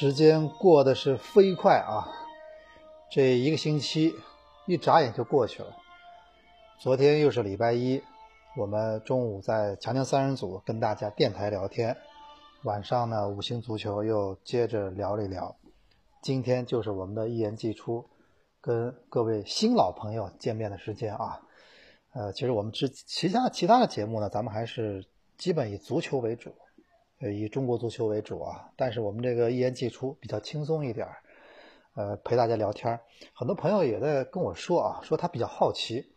时间过得是飞快啊！这一个星期一眨眼就过去了。昨天又是礼拜一，我们中午在强强三人组跟大家电台聊天，晚上呢五星足球又接着聊了一聊。今天就是我们的一言既出，跟各位新老朋友见面的时间啊。呃，其实我们之其他其他的节目呢，咱们还是基本以足球为主。呃，以中国足球为主啊，但是我们这个一言既出比较轻松一点儿，呃，陪大家聊天很多朋友也在跟我说啊，说他比较好奇，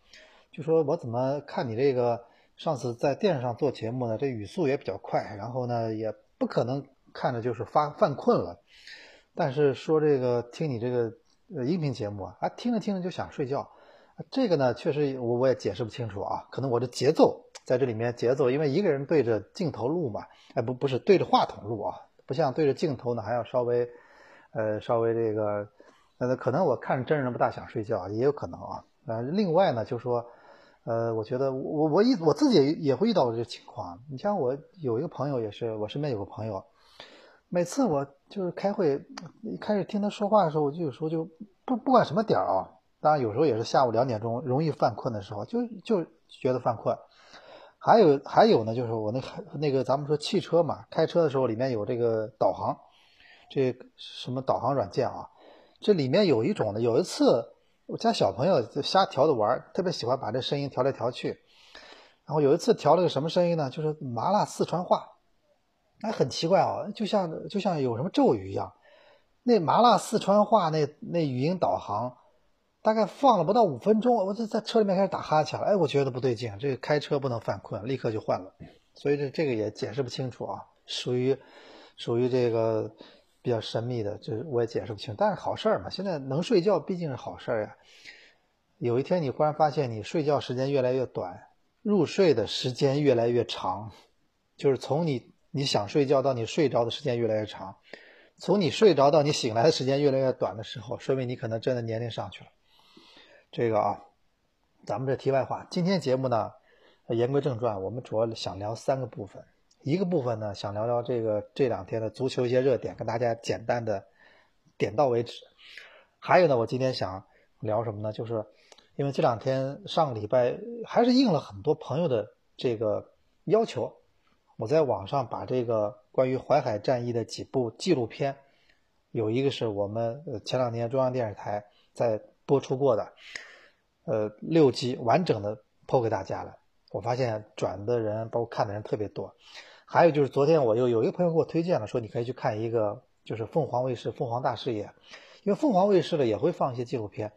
就说我怎么看你这个上次在电视上做节目呢？这语速也比较快，然后呢，也不可能看着就是发犯困了，但是说这个听你这个呃音频节目啊，啊听着听着就想睡觉。这个呢，确实我我也解释不清楚啊，可能我的节奏在这里面节奏，因为一个人对着镜头录嘛，哎不不是对着话筒录啊，不像对着镜头呢还要稍微，呃稍微这个，呃可能我看着真人不大想睡觉，也有可能啊，呃另外呢就说，呃我觉得我我一我自己也也会遇到这个情况，你像我有一个朋友也是，我身边有个朋友，每次我就是开会一开始听他说话的时候，我就有时候就不不管什么点儿啊。当然，有时候也是下午两点钟容易犯困的时候，就就觉得犯困。还有还有呢，就是我那那个咱们说汽车嘛，开车的时候里面有这个导航，这什么导航软件啊？这里面有一种呢，有一次我家小朋友就瞎调着玩，特别喜欢把这声音调来调去。然后有一次调了个什么声音呢？就是麻辣四川话，哎，很奇怪啊，就像就像有什么咒语一样。那麻辣四川话那那语音导航。大概放了不到五分钟，我就在车里面开始打哈欠了。哎，我觉得不对劲，这个开车不能犯困，立刻就换了。所以这这个也解释不清楚啊，属于属于这个比较神秘的，这我也解释不清。但是好事儿嘛，现在能睡觉毕竟是好事儿呀。有一天你忽然发现你睡觉时间越来越短，入睡的时间越来越长，就是从你你想睡觉到你睡着的时间越来越长，从你睡着到你醒来的时间越来越短的时候，说明你可能真的年龄上去了。这个啊，咱们这题外话，今天节目呢，言归正传，我们主要想聊三个部分。一个部分呢，想聊聊这个这两天的足球一些热点，跟大家简单的点到为止。还有呢，我今天想聊什么呢？就是因为这两天上个礼拜还是应了很多朋友的这个要求，我在网上把这个关于淮海战役的几部纪录片，有一个是我们前两天中央电视台在。播出过的，呃，六集完整的播给大家了。我发现转的人，包括看的人特别多。还有就是昨天我又有一个朋友给我推荐了，说你可以去看一个，就是凤凰卫视《凤凰大视野》，因为凤凰卫视呢也会放一些纪录片。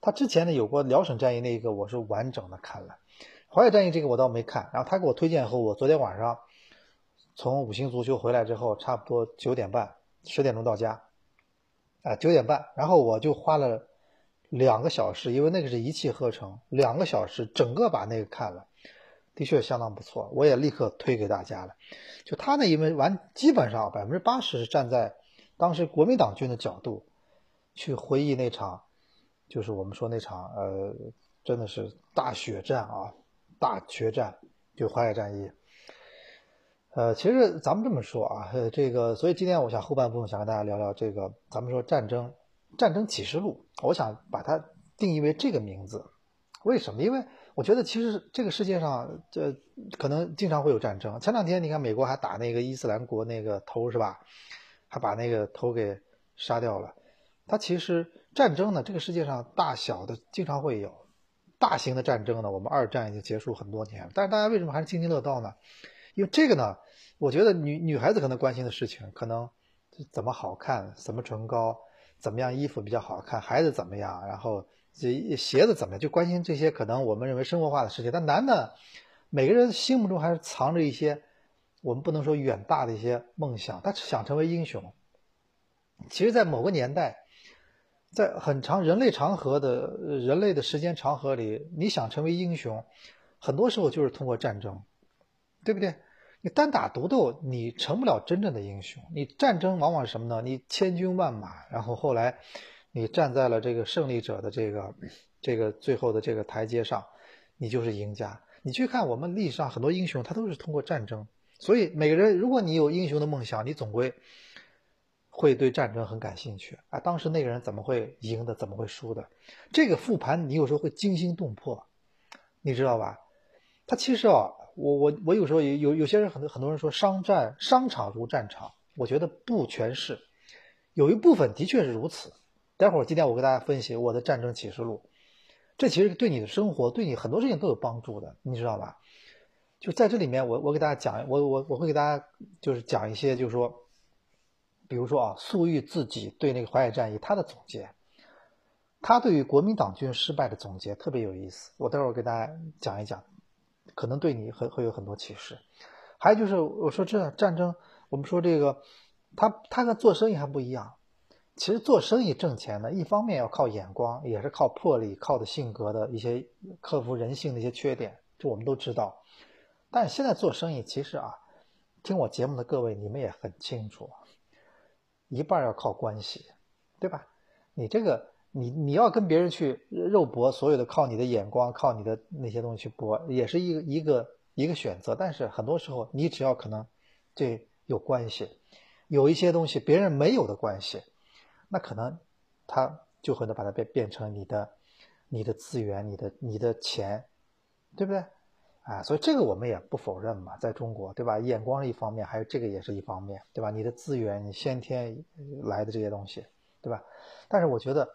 他之前呢有过辽沈战役那一个，我是完整的看了。淮海战役这个我倒没看。然后他给我推荐后，我昨天晚上从五星足球回来之后，差不多九点半、十点钟到家，啊，九点半，然后我就花了。两个小时，因为那个是一气呵成，两个小时整个把那个看了，的确相当不错，我也立刻推给大家了。就他呢，因为完基本上百分之八十是站在当时国民党军的角度去回忆那场，就是我们说那场呃，真的是大血战啊，大决战，就淮海战役。呃，其实咱们这么说啊，这个，所以今天我想后半部分想跟大家聊聊这个，咱们说战争。战争启示录，我想把它定义为这个名字。为什么？因为我觉得其实这个世界上，这可能经常会有战争。前两天你看美国还打那个伊斯兰国那个头是吧？还把那个头给杀掉了。它其实战争呢，这个世界上大小的经常会有。大型的战争呢，我们二战已经结束很多年，但是大家为什么还是津津乐道呢？因为这个呢，我觉得女女孩子可能关心的事情，可能怎么好看，什么唇膏。怎么样衣服比较好看？孩子怎么样？然后这鞋子怎么样？就关心这些可能我们认为生活化的事情。但男的，每个人心目中还是藏着一些我们不能说远大的一些梦想。他想成为英雄。其实，在某个年代，在很长人类长河的人类的时间长河里，你想成为英雄，很多时候就是通过战争，对不对？你单打独斗，你成不了真正的英雄。你战争往往是什么呢？你千军万马，然后后来你站在了这个胜利者的这个这个最后的这个台阶上，你就是赢家。你去看我们历史上很多英雄，他都是通过战争。所以每个人，如果你有英雄的梦想，你总归会对战争很感兴趣啊。当时那个人怎么会赢的，怎么会输的？这个复盘你有时候会惊心动魄，你知道吧？他其实啊，我我我有时候有有些人很多很多人说商战商场如战场，我觉得不全是，有一部分的确是如此。待会儿今天我给大家分析我的战争启示录，这其实对你的生活，对你很多事情都有帮助的，你知道吧？就在这里面，我我给大家讲，我我我会给大家就是讲一些，就是说，比如说啊，粟裕自己对那个淮海战役他的总结，他对于国民党军失败的总结特别有意思，我待会儿给大家讲一讲。可能对你会会有很多启示，还有就是我说这战争，我们说这个，他他跟做生意还不一样。其实做生意挣钱呢，一方面要靠眼光，也是靠魄力，靠的性格的一些克服人性的一些缺点，这我们都知道。但现在做生意，其实啊，听我节目的各位，你们也很清楚，一半要靠关系，对吧？你这个。你你要跟别人去肉搏，所有的靠你的眼光，靠你的那些东西去搏，也是一个一个一个选择。但是很多时候，你只要可能这有关系，有一些东西别人没有的关系，那可能他就会能把它变变成你的你的资源，你的你的钱，对不对？啊，所以这个我们也不否认嘛，在中国，对吧？眼光是一方面，还有这个也是一方面，对吧？你的资源，你先天来的这些东西，对吧？但是我觉得。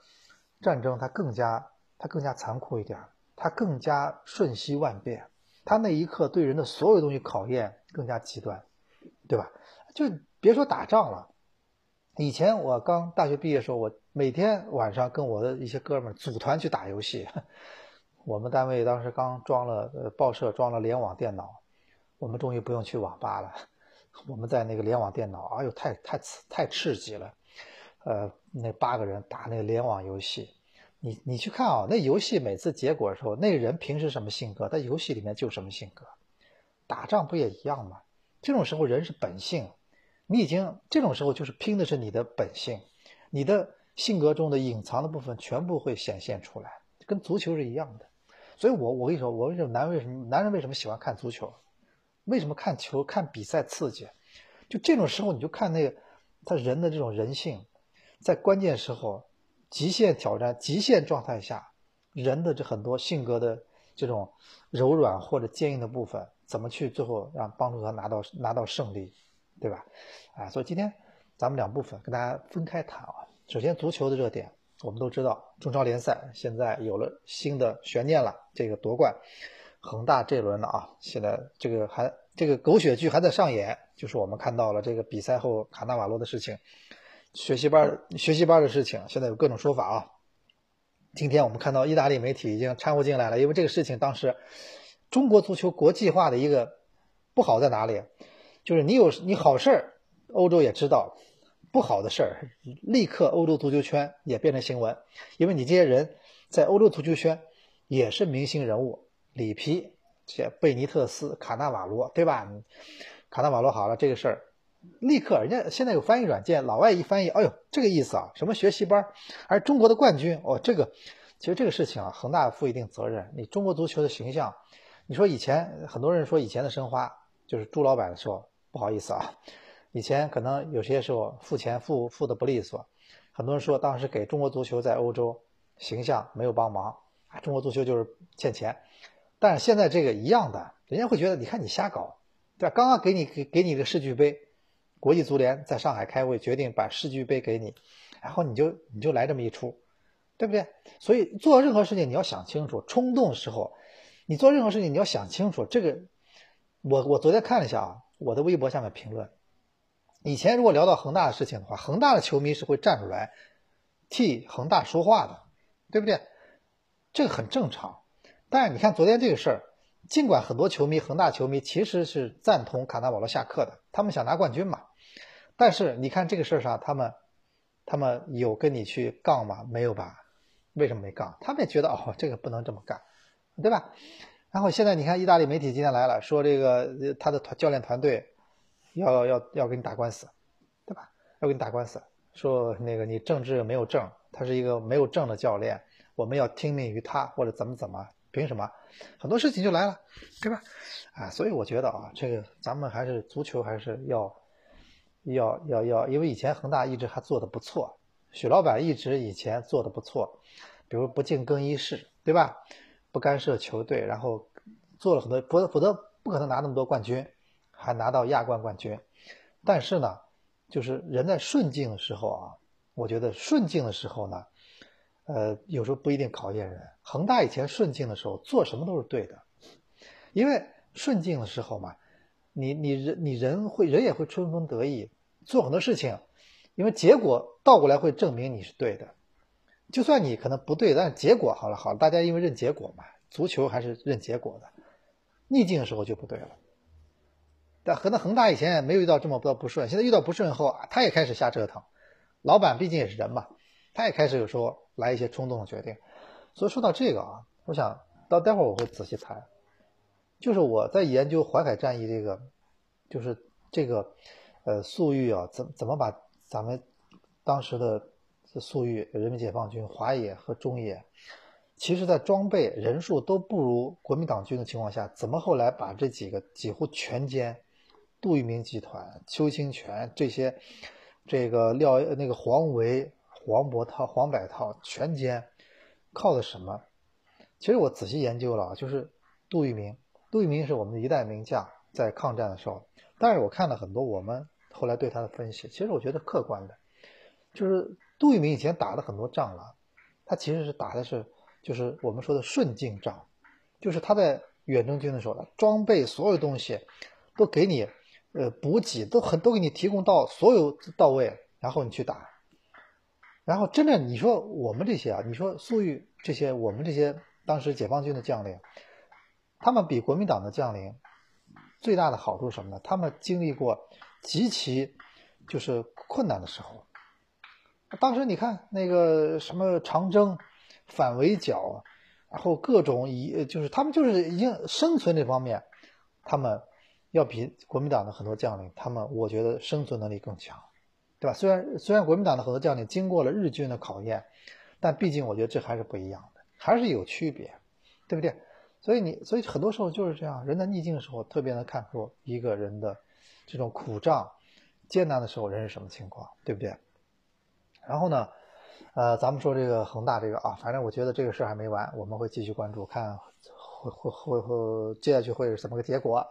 战争它更加，它更加残酷一点，它更加瞬息万变，它那一刻对人的所有东西考验更加极端，对吧？就别说打仗了，以前我刚大学毕业的时候，我每天晚上跟我的一些哥们组团去打游戏。我们单位当时刚装了呃报社装了联网电脑，我们终于不用去网吧了，我们在那个联网电脑，哎呦太太刺太刺激了。呃，那八个人打那个联网游戏，你你去看啊，那游戏每次结果的时候，那个人平时什么性格，在游戏里面就什么性格，打仗不也一样吗？这种时候人是本性，你已经这种时候就是拼的是你的本性，你的性格中的隐藏的部分全部会显现出来，跟足球是一样的。所以我我跟你说，我为什么男为什么男人为什么喜欢看足球？为什么看球看比赛刺激？就这种时候你就看那个他人的这种人性。在关键时候，极限挑战、极限状态下，人的这很多性格的这种柔软或者坚硬的部分，怎么去最后让帮助他拿到拿到胜利，对吧？啊，所以今天咱们两部分跟大家分开谈啊。首先，足球的热点，我们都知道，中超联赛现在有了新的悬念了，这个夺冠，恒大这轮的啊，现在这个还这个狗血剧还在上演，就是我们看到了这个比赛后卡纳瓦罗的事情。学习班学习班的事情，现在有各种说法啊。今天我们看到意大利媒体已经掺和进来了，因为这个事情当时中国足球国际化的一个不好在哪里？就是你有你好事儿，欧洲也知道；不好的事儿，立刻欧洲足球圈也变成新闻，因为你这些人在欧洲足球圈也是明星人物，里皮、这贝尼特斯、卡纳瓦罗，对吧？卡纳瓦罗好了，这个事儿。立刻，人家现在有翻译软件，老外一翻译，哎呦，这个意思啊，什么学习班，而中国的冠军，哦，这个，其实这个事情啊，恒大负一定责任。你中国足球的形象，你说以前很多人说以前的申花就是朱老板的时候，不好意思啊，以前可能有些时候付钱付付的不利索，很多人说当时给中国足球在欧洲形象没有帮忙啊，中国足球就是欠钱。但是现在这个一样的，人家会觉得你看你瞎搞，对吧？刚刚给你给给你个世俱杯。国际足联在上海开会，决定把世俱杯给你，然后你就你就来这么一出，对不对？所以做任何事情你要想清楚，冲动的时候，你做任何事情你要想清楚。这个，我我昨天看了一下啊，我的微博下面评论，以前如果聊到恒大的事情的话，恒大的球迷是会站出来替恒大说话的，对不对？这个很正常。但是你看昨天这个事儿。尽管很多球迷，恒大球迷其实是赞同卡纳瓦罗下课的，他们想拿冠军嘛。但是你看这个事儿上，他们他们有跟你去杠吗？没有吧？为什么没杠？他们也觉得哦，这个不能这么干，对吧？然后现在你看，意大利媒体今天来了，说这个他的团教练团队要要要跟你打官司，对吧？要跟你打官司，说那个你政治没有证，他是一个没有证的教练，我们要听命于他或者怎么怎么。凭什么？很多事情就来了，对吧？啊，所以我觉得啊，这个咱们还是足球还是要要要要，因为以前恒大一直还做的不错，许老板一直以前做的不错，比如不进更衣室，对吧？不干涉球队，然后做了很多，否否则不可能拿那么多冠军，还拿到亚冠冠军。但是呢，就是人在顺境的时候啊，我觉得顺境的时候呢，呃，有时候不一定考验人。恒大以前顺境的时候做什么都是对的，因为顺境的时候嘛。你你人你人会人也会春风得意，做很多事情，因为结果倒过来会证明你是对的。就算你可能不对，但是结果好了好了，大家因为认结果嘛，足球还是认结果的。逆境的时候就不对了。但河南恒大以前也没有遇到这么多不顺，现在遇到不顺后啊，他也开始瞎折腾。老板毕竟也是人嘛，他也开始有时候来一些冲动的决定。所以说到这个啊，我想到待会儿我会仔细谈。就是我在研究淮海战役这个，就是这个，呃，粟裕啊，怎怎么把咱们当时的粟裕、人民解放军、华野和中野，其实在装备、人数都不如国民党军的情况下，怎么后来把这几个几乎全歼？杜聿明集团、邱清泉这些，这个廖那个黄维、黄伯韬、黄百韬全歼，靠的什么？其实我仔细研究了，就是杜聿明。杜聿明是我们的一代名将，在抗战的时候，但是我看了很多我们后来对他的分析，其实我觉得客观的，就是杜聿明以前打的很多仗了，他其实是打的是就是我们说的顺境仗，就是他在远征军的时候，装备所有东西都给你，呃，补给都很都给你提供到所有到位，然后你去打，然后真的你说我们这些啊，你说粟裕这些我们这些当时解放军的将领。他们比国民党的将领最大的好处是什么呢？他们经历过极其就是困难的时候。当时你看那个什么长征、反围剿，然后各种以就是他们就是已经生存这方面，他们要比国民党的很多将领，他们我觉得生存能力更强，对吧？虽然虽然国民党的很多将领经过了日军的考验，但毕竟我觉得这还是不一样的，还是有区别，对不对？所以你，所以很多时候就是这样，人在逆境的时候特别能看出一个人的这种苦仗、艰难的时候人是什么情况，对不对？然后呢，呃，咱们说这个恒大这个啊，反正我觉得这个事儿还没完，我们会继续关注，看会会会会接下去会是怎么个结果。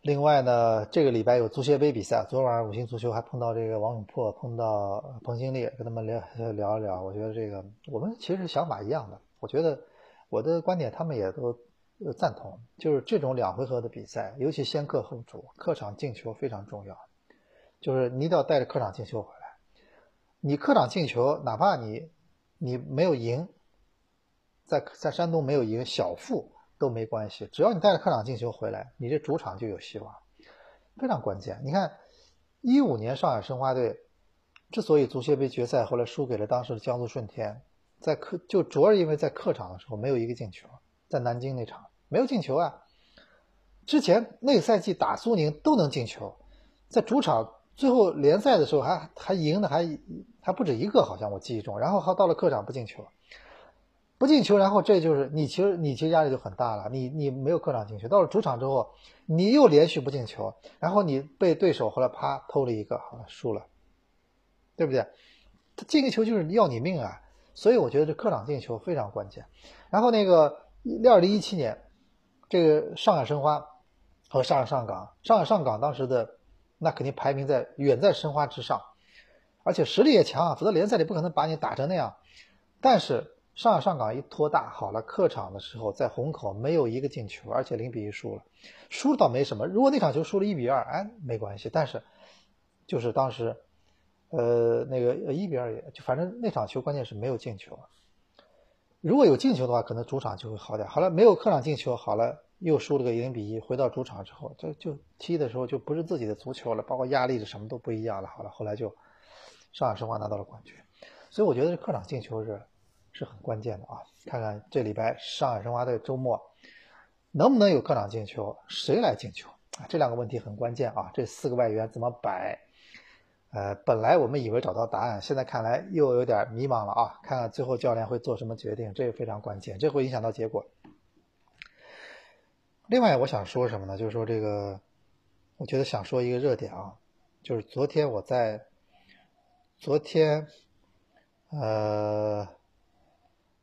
另外呢，这个礼拜有足协杯比赛，昨晚上五星足球还碰到这个王永珀，碰到彭新烈，跟他们聊聊一聊。我觉得这个我们其实想法一样的，我觉得。我的观点，他们也都赞同，就是这种两回合的比赛，尤其先客后主，客场进球非常重要。就是你一定要带着客场进球回来。你客场进球，哪怕你你没有赢，在在山东没有赢，小负都没关系，只要你带着客场进球回来，你这主场就有希望，非常关键。你看，一五年上海申花队之所以足协杯决赛后来输给了当时的江苏舜天。在客就主要是因为在客场的时候没有一个进球，在南京那场没有进球啊。之前那个赛季打苏宁都能进球，在主场最后联赛的时候还还赢的还还不止一个，好像我记忆中。然后还到了客场不进球，不进球，然后这就是你其实你其实压力就很大了。你你没有客场进球，到了主场之后你又连续不进球，然后你被对手后来啪偷了一个，好了输了，对不对？他进个球就是要你命啊！所以我觉得这客场进球非常关键。然后那个二零一七年，这个上海申花和上海上港，上海上港当时的那肯定排名在远在申花之上，而且实力也强啊，否则联赛里不可能把你打成那样。但是上海上港一拖大，好了，客场的时候在虹口没有一个进球，而且零比一输了，输倒没什么。如果那场球输了一比二，哎，没关系。但是就是当时。呃，那个一比二也就反正那场球关键是没有进球，如果有进球的话，可能主场就会好点。好了，没有客场进球，好了，又输了个零比一。回到主场之后，这就踢的时候就不是自己的足球了，包括压力是什么都不一样了。好了，后来就上海申花拿到了冠军，所以我觉得这客场进球是是很关键的啊。看看这礼拜上海申花队周末能不能有客场进球，谁来进球啊？这两个问题很关键啊。这四个外援怎么摆？呃，本来我们以为找到答案，现在看来又有点迷茫了啊！看看最后教练会做什么决定，这个非常关键，这会影响到结果。另外，我想说什么呢？就是说这个，我觉得想说一个热点啊，就是昨天我在，昨天，呃，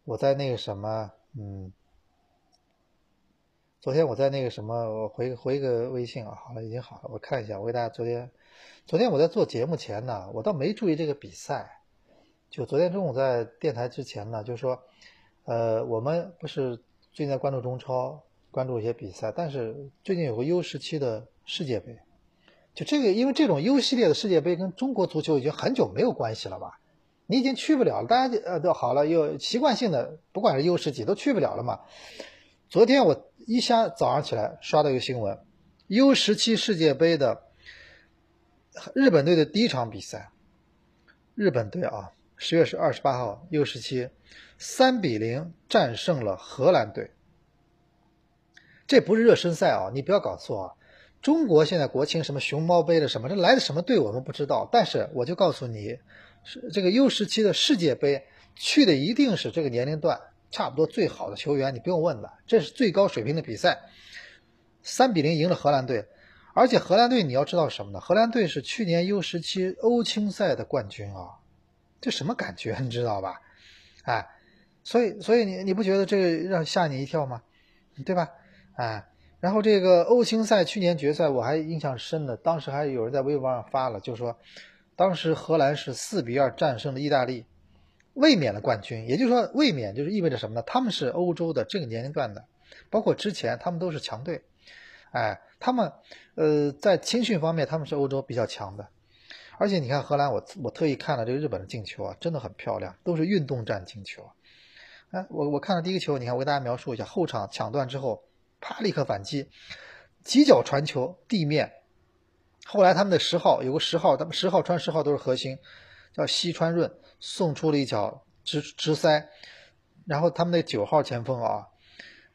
我在那个什么，嗯，昨天我在那个什么，我回回个微信啊，好了，已经好了，我看一下，我给大家昨天，昨天我在做节目前呢，我倒没注意这个比赛，就昨天中午在电台之前呢，就是说，呃，我们不是最近在关注中超，关注一些比赛，但是最近有个 U 十七的世界杯。就这个，因为这种 U 系列的世界杯跟中国足球已经很久没有关系了吧？你已经去不了了，大家呃都好了，又习惯性的，不管是 U 十几都去不了了嘛。昨天我一下早上起来刷到一个新闻，U 十七世界杯的日本队的第一场比赛，日本队啊，十月是二十八号 U 十七三比零战胜了荷兰队。这不是热身赛啊，你不要搞错啊。中国现在国庆什么熊猫杯的什么，这来的什么队我们不知道，但是我就告诉你，是这个 U 十七的世界杯去的一定是这个年龄段差不多最好的球员，你不用问了，这是最高水平的比赛，三比零赢了荷兰队，而且荷兰队你要知道什么呢？荷兰队是去年 U 十七欧青赛的冠军啊，这什么感觉你知道吧？哎，所以所以你你不觉得这个让吓你一跳吗？对吧？哎。然后这个欧青赛去年决赛我还印象深的，当时还有人在微博上发了，就说当时荷兰是四比二战胜了意大利，卫冕了冠军。也就是说，卫冕就是意味着什么呢？他们是欧洲的这个年龄段的，包括之前他们都是强队，哎，他们呃在青训方面他们是欧洲比较强的。而且你看荷兰，我我特意看了这个日本的进球啊，真的很漂亮，都是运动战进球。哎，我我看了第一个球，你看我给大家描述一下，后场抢断之后。啪！立刻反击，几脚传球地面。后来他们的十号有个十号，他们十号穿十号都是核心，叫西川润，送出了一脚直直塞。然后他们那九号前锋啊，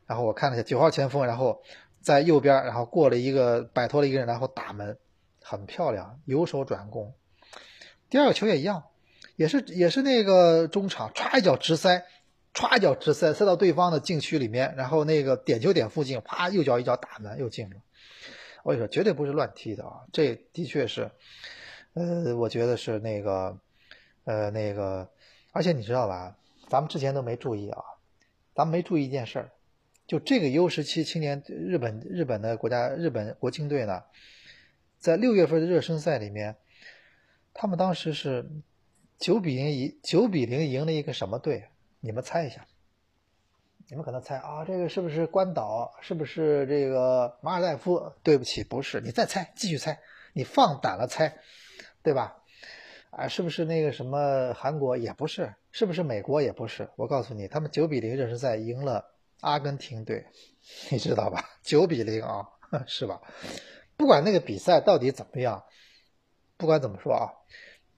然后我看了一下九号前锋，然后在右边，然后过了一个摆脱了一个人，然后打门，很漂亮，由守转攻。第二个球也一样，也是也是那个中场歘一脚直塞。歘一脚直塞塞到对方的禁区里面，然后那个点球点附近，啪，右脚一脚打门又进了。我跟你说，绝对不是乱踢的啊！这的确是，呃，我觉得是那个，呃，那个，而且你知道吧？咱们之前都没注意啊，咱们没注意一件事儿，就这个 U 十七青年日本日本的国家日本国青队呢，在六月份的热身赛里面，他们当时是九比零赢九比零赢了一个什么队？你们猜一下，你们可能猜啊，这个是不是关岛？是不是这个马尔代夫？对不起，不是。你再猜，继续猜，你放胆了猜，对吧？啊，是不是那个什么韩国？也不是。是不是美国？也不是。我告诉你，他们九比零热身赛赢了阿根廷队，你知道吧？九比零啊，是吧？不管那个比赛到底怎么样，不管怎么说啊，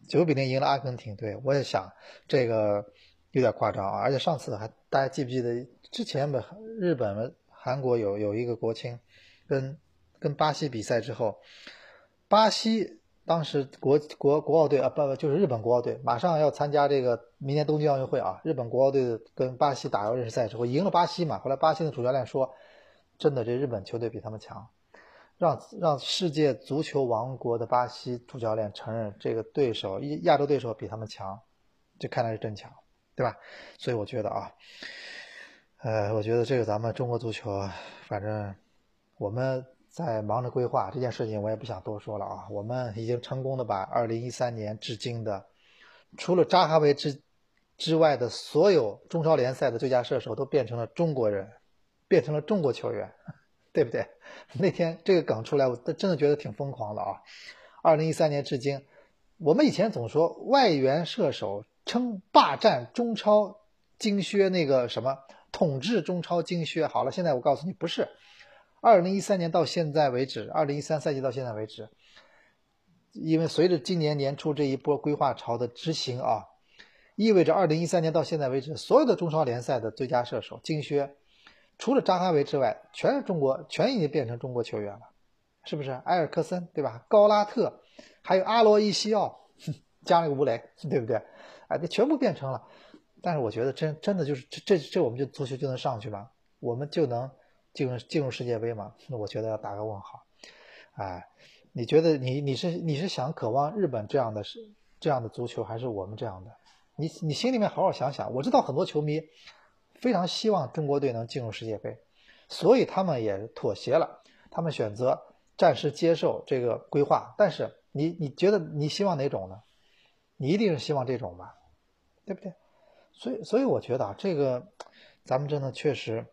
九比零赢了阿根廷队，我也想这个。有点夸张啊！而且上次还大家记不记得之前不日本、韩国有有一个国青跟跟巴西比赛之后，巴西当时国国国奥队啊不不就是日本国奥队马上要参加这个明年东京奥运会啊！日本国奥队跟巴西打完热身赛之后赢了巴西嘛，后来巴西的主教练说：“真的，这日本球队比他们强。”让让世界足球王国的巴西主教练承认这个对手亚洲对手比他们强，这看来是真强。对吧？所以我觉得啊，呃，我觉得这个咱们中国足球，反正我们在忙着规划这件事情，我也不想多说了啊。我们已经成功的把二零一三年至今的，除了扎哈维之之外的所有中超联赛的最佳射手都变成了中国人，变成了中国球员，对不对？那天这个梗出来，我真的觉得挺疯狂的啊。二零一三年至今，我们以前总说外援射手。称霸占中超金靴那个什么统治中超金靴，好了，现在我告诉你不是，二零一三年到现在为止，二零一三赛季到现在为止，因为随着今年年初这一波规划潮的执行啊，意味着二零一三年到现在为止，所有的中超联赛的最佳射手金靴，除了扎哈维之外，全是中国，全已经变成中国球员了，是不是？埃尔克森对吧？高拉特，还有阿罗伊西奥，加了个吴雷，对不对？哎，这全部变成了，但是我觉得真真的就是这这这我们就足球就能上去吗？我们就能进入进入世界杯吗？那我觉得要打个问号。哎，你觉得你你是你是想渴望日本这样的是这样的足球，还是我们这样的？你你心里面好好想想。我知道很多球迷非常希望中国队能进入世界杯，所以他们也妥协了，他们选择暂时接受这个规划。但是你你觉得你希望哪种呢？你一定是希望这种吧，对不对？所以所以我觉得啊，这个咱们真的确实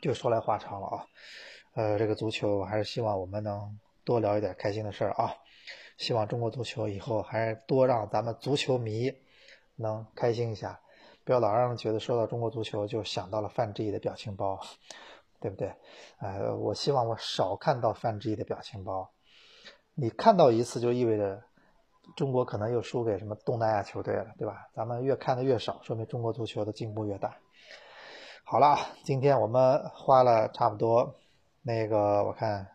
就说来话长了啊。呃，这个足球还是希望我们能。多聊一点开心的事儿啊！希望中国足球以后还是多让咱们足球迷能开心一下，不要老让人觉得说到中国足球就想到了范志毅的表情包，对不对？呃，我希望我少看到范志毅的表情包。你看到一次就意味着中国可能又输给什么东南亚球队了，对吧？咱们越看的越少，说明中国足球的进步越大。好了，今天我们花了差不多那个，我看。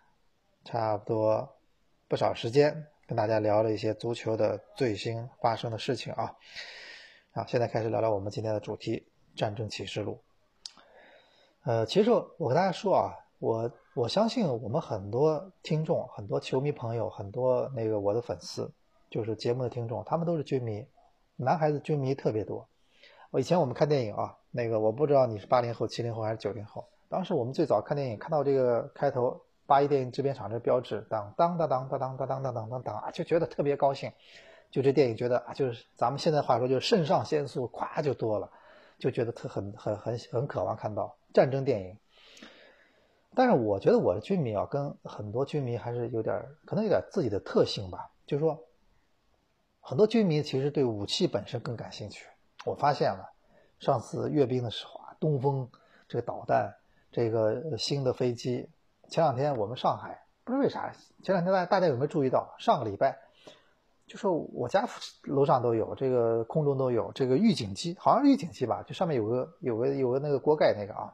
差不多不少时间跟大家聊了一些足球的最新发生的事情啊，啊，现在开始聊聊我们今天的主题《战争启示录》。呃，其实我跟大家说啊，我我相信我们很多听众、很多球迷朋友、很多那个我的粉丝，就是节目的听众，他们都是军迷，男孩子军迷特别多。我以前我们看电影啊，那个我不知道你是八零后、七零后还是九零后，当时我们最早看电影看到这个开头。八一电影制片厂这标志，当当当当当当当当当当当啊，就觉得特别高兴。就这电影觉得啊，就是咱们现在话说，就是肾上腺素咵就多了，就觉得特很很很很渴望看到战争电影。但是我觉得我的军迷啊，跟很多军迷还是有点可能有点自己的特性吧。就是说，很多军迷其实对武器本身更感兴趣。我发现了，上次阅兵的时候啊，东风这个导弹，这个新的飞机。前两天我们上海不知道为啥，前两天大大家有没有注意到？上个礼拜，就说我家楼上都有，这个空中都有这个预警机，好像是预警机吧，就上面有个有个有个那个锅盖那个啊，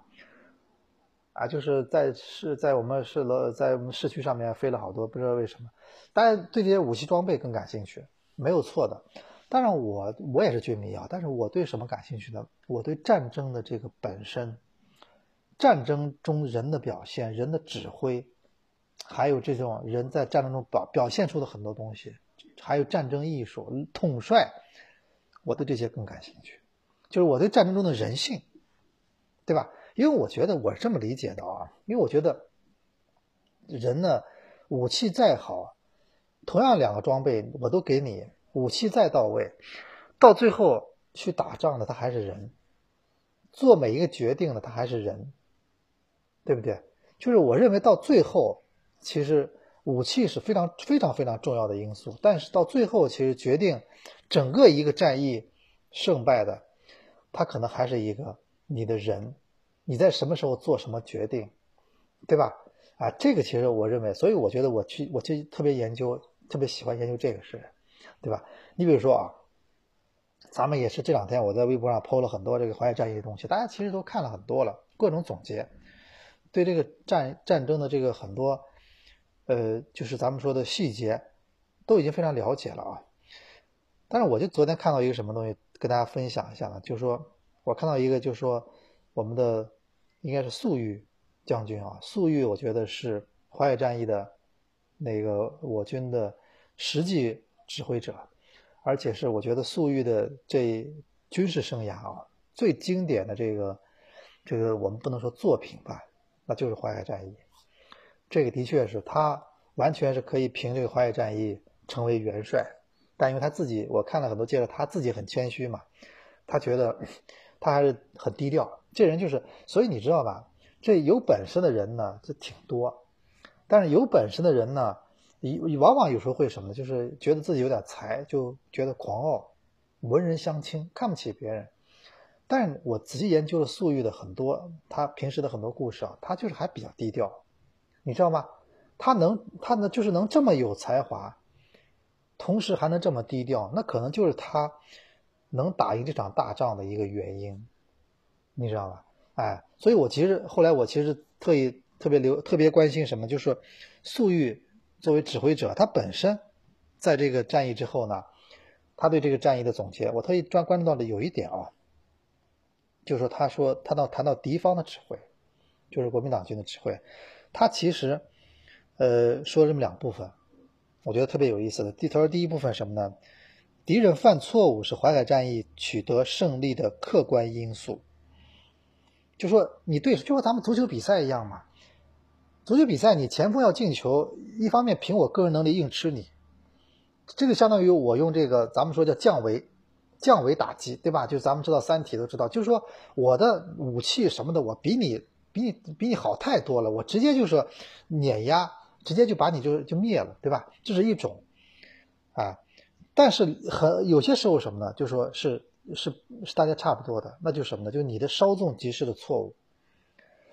啊，就是在是在我们市楼在我们市区上面飞了好多，不知道为什么。大家对这些武器装备更感兴趣，没有错的。当然我我也是军迷啊，但是我对什么感兴趣呢？我对战争的这个本身。战争中人的表现、人的指挥，还有这种人在战争中表表现出的很多东西，还有战争艺术、统帅，我对这些更感兴趣。就是我对战争中的人性，对吧？因为我觉得我是这么理解的啊，因为我觉得人呢，武器再好，同样两个装备我都给你，武器再到位，到最后去打仗的他还是人，做每一个决定的他还是人。对不对？就是我认为到最后，其实武器是非常非常非常重要的因素，但是到最后，其实决定整个一个战役胜败的，他可能还是一个你的人，你在什么时候做什么决定，对吧？啊，这个其实我认为，所以我觉得我去我去特别研究，特别喜欢研究这个事，对吧？你比如说啊，咱们也是这两天我在微博上 PO 了很多这个淮海战役的东西，大家其实都看了很多了，各种总结。对这个战战争的这个很多，呃，就是咱们说的细节，都已经非常了解了啊。但是我就昨天看到一个什么东西，跟大家分享一下呢？就是说我看到一个，就是说我们的应该是粟裕将军啊，粟裕，我觉得是淮海战役的那个我军的实际指挥者，而且是我觉得粟裕的这军事生涯啊最经典的这个这个我们不能说作品吧。那就是淮海战役，这个的确是他完全是可以凭这个淮海战役成为元帅，但因为他自己，我看了很多介绍，他自己很谦虚嘛，他觉得他还是很低调。这人就是，所以你知道吧？这有本事的人呢，这挺多，但是有本事的人呢，往往有时候会什么呢？就是觉得自己有点才，就觉得狂傲，文人相轻，看不起别人。但我仔细研究了粟裕的很多，他平时的很多故事啊，他就是还比较低调，你知道吗？他能，他呢，就是能这么有才华，同时还能这么低调，那可能就是他能打赢这场大仗的一个原因，你知道吧？哎，所以我其实后来我其实特意特别留特别关心什么，就是粟裕作为指挥者，他本身在这个战役之后呢，他对这个战役的总结，我特意专关注到了有一点啊。就是说，他说他到谈到敌方的指挥，就是国民党军的指挥，他其实，呃，说这么两部分，我觉得特别有意思的。第头第一部分什么呢？敌人犯错误是淮海战役取得胜利的客观因素。就说你对，就和咱们足球比赛一样嘛。足球比赛你前锋要进球，一方面凭我个人能力硬吃你，这个相当于我用这个咱们说叫降维，降维打击，对吧？就咱们知道三体都知道，就是说我的武器什么的，我比你比你比你好太多了，我直接就是碾压，直接就把你就就灭了，对吧？这是一种啊。但是很有些时候什么呢？就说是是是大家差不多的，那就是什么呢？就你的稍纵即逝的错误。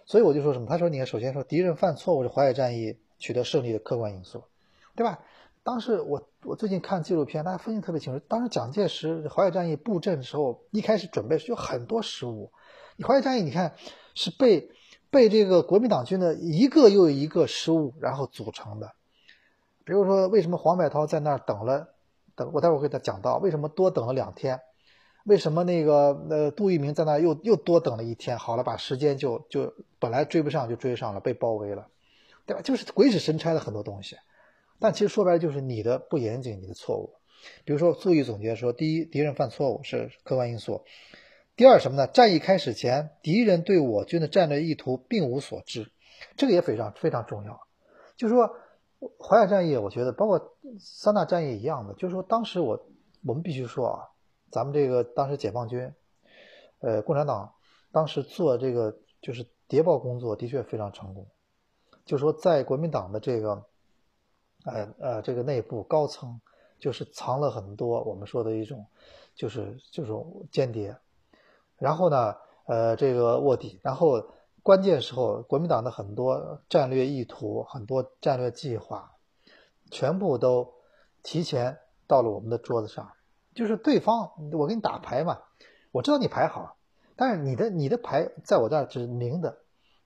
所以我就说什么？他说你看，首先说敌人犯错误是淮海战役取得胜利的客观因素，对吧？当时我我最近看纪录片，大家分析特别清楚。当时蒋介石淮海战役布阵的时候，一开始准备是有很多失误。你淮海战役你看是被被这个国民党军的一个又一个失误然后组成的。比如说为什么黄百韬在那儿等了？等我待会儿会他讲到为什么多等了两天，为什么那个呃杜聿明在那又又多等了一天，好了把时间就就本来追不上就追上了，被包围了，对吧？就是鬼使神差的很多东西，但其实说白了就是你的不严谨，你的错误。比如说注意总结说，第一，敌人犯错误是客观因素；第二什么呢？战役开始前，敌人对我军的战略意图并无所知，这个也非常非常重要，就是说。淮海战役，我觉得包括三大战役一样的，就是说当时我我们必须说啊，咱们这个当时解放军，呃，共产党当时做这个就是谍报工作的确非常成功，就说在国民党的这个，呃呃这个内部高层，就是藏了很多我们说的一种，就是这种间谍，然后呢，呃这个卧底，然后。关键时候，国民党的很多战略意图、很多战略计划，全部都提前到了我们的桌子上。就是对方，我给你打牌嘛，我知道你牌好，但是你的你的牌在我这儿是明的，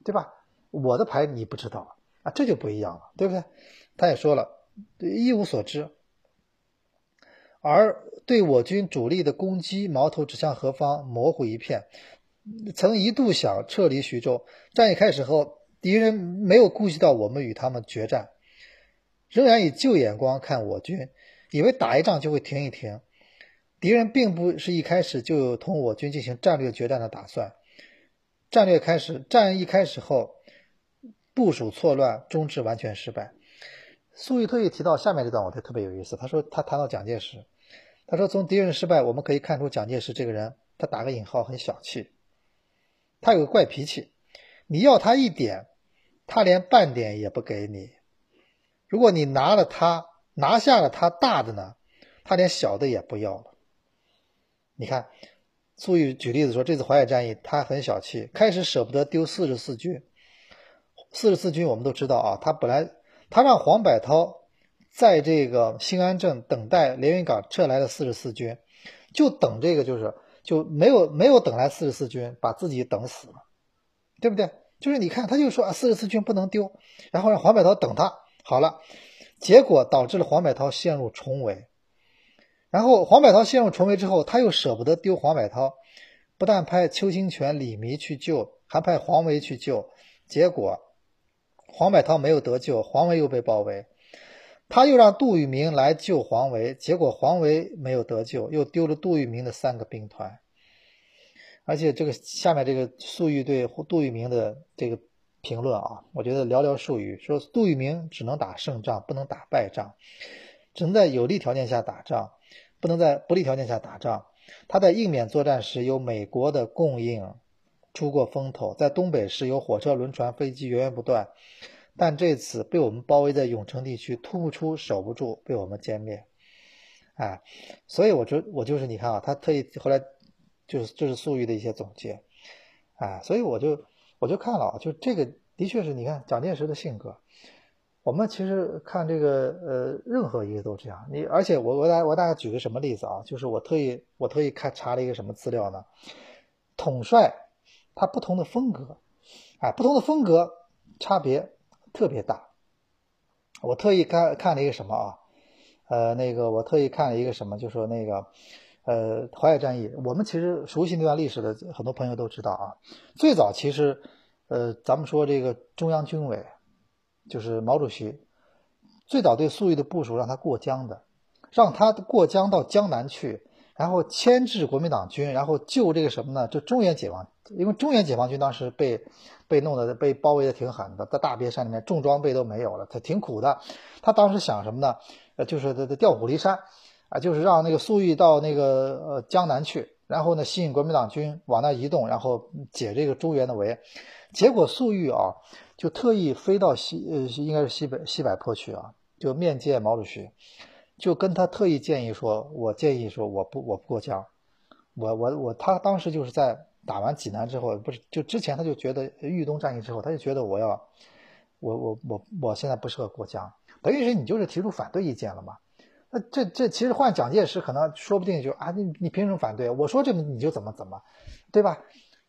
对吧？我的牌你不知道啊，这就不一样了，对不对？他也说了，一无所知，而对我军主力的攻击矛头指向何方，模糊一片。曾一度想撤离徐州。战役开始后，敌人没有顾及到我们与他们决战，仍然以旧眼光看我军，以为打一仗就会停一停。敌人并不是一开始就有同我军进行战略决战的打算。战略开始，战役开始后，部署错乱，终至完全失败。粟裕特意提到下面这段，我觉得特别有意思。他说他谈到蒋介石，他说从敌人失败，我们可以看出蒋介石这个人，他打个引号，很小气。他有个怪脾气，你要他一点，他连半点也不给你。如果你拿了他，拿下了他大的呢，他连小的也不要了。你看，粟裕举例子说，这次淮海战役他很小气，开始舍不得丢四十四军。四十四军我们都知道啊，他本来他让黄百韬在这个兴安镇等待连云港撤来的四十四军，就等这个就是。就没有没有等来四十四军，把自己等死了，对不对？就是你看，他就说啊，四十四军不能丢，然后让黄百韬等他好了，结果导致了黄百韬陷入重围，然后黄百韬陷入重围之后，他又舍不得丢黄百韬，不但派邱清泉、李弥去救，还派黄维去救，结果黄百韬没有得救，黄维又被包围。他又让杜聿明来救黄维，结果黄维没有得救，又丢了杜聿明的三个兵团。而且这个下面这个粟裕对杜聿明的这个评论啊，我觉得寥寥数语，说杜聿明只能打胜仗，不能打败仗，只能在有利条件下打仗，不能在不利条件下打仗。他在应缅作战时有美国的供应，出过风头，在东北时有火车、轮船、飞机源源不断。但这次被我们包围在永城地区，突不出，守不住，被我们歼灭。哎，所以我就我就是你看啊，他特意后来就是这是粟裕的一些总结。哎，所以我就我就看了，就这个的确是你看蒋介石的性格。我们其实看这个呃，任何一个都这样。你而且我我大我大概举个什么例子啊？就是我特意我特意看查了一个什么资料呢？统帅他不同的风格，哎，不同的风格差别。特别大，我特意看看了一个什么啊？呃，那个我特意看了一个什么，就说那个，呃，淮海战役，我们其实熟悉那段历史的很多朋友都知道啊。最早其实，呃，咱们说这个中央军委，就是毛主席最早对粟裕的部署让他过江的，让他过江到江南去，然后牵制国民党军，然后救这个什么呢？就中原解放，因为中原解放军当时被被弄得被包围的挺狠的，在大别山里面重装备都没有了，他挺苦的。他当时想什么呢？呃，就是这这调虎离山啊，就是让那个粟裕到那个呃江南去，然后呢吸引国民党军往那移动，然后解这个中原的围。结果粟裕啊，就特意飞到西呃，应该是西北西柏坡去啊，就面见毛主席，就跟他特意建议说，我建议说，我不我不过江，我我我，他当时就是在打完济南之后，不是就之前他就觉得豫东战役之后，他就觉得我要，我我我我现在不适合过江，等于是你就是提出反对意见了嘛？那这这其实换蒋介石可能说不定就啊，你你凭什么反对？我说这个你就怎么怎么，对吧？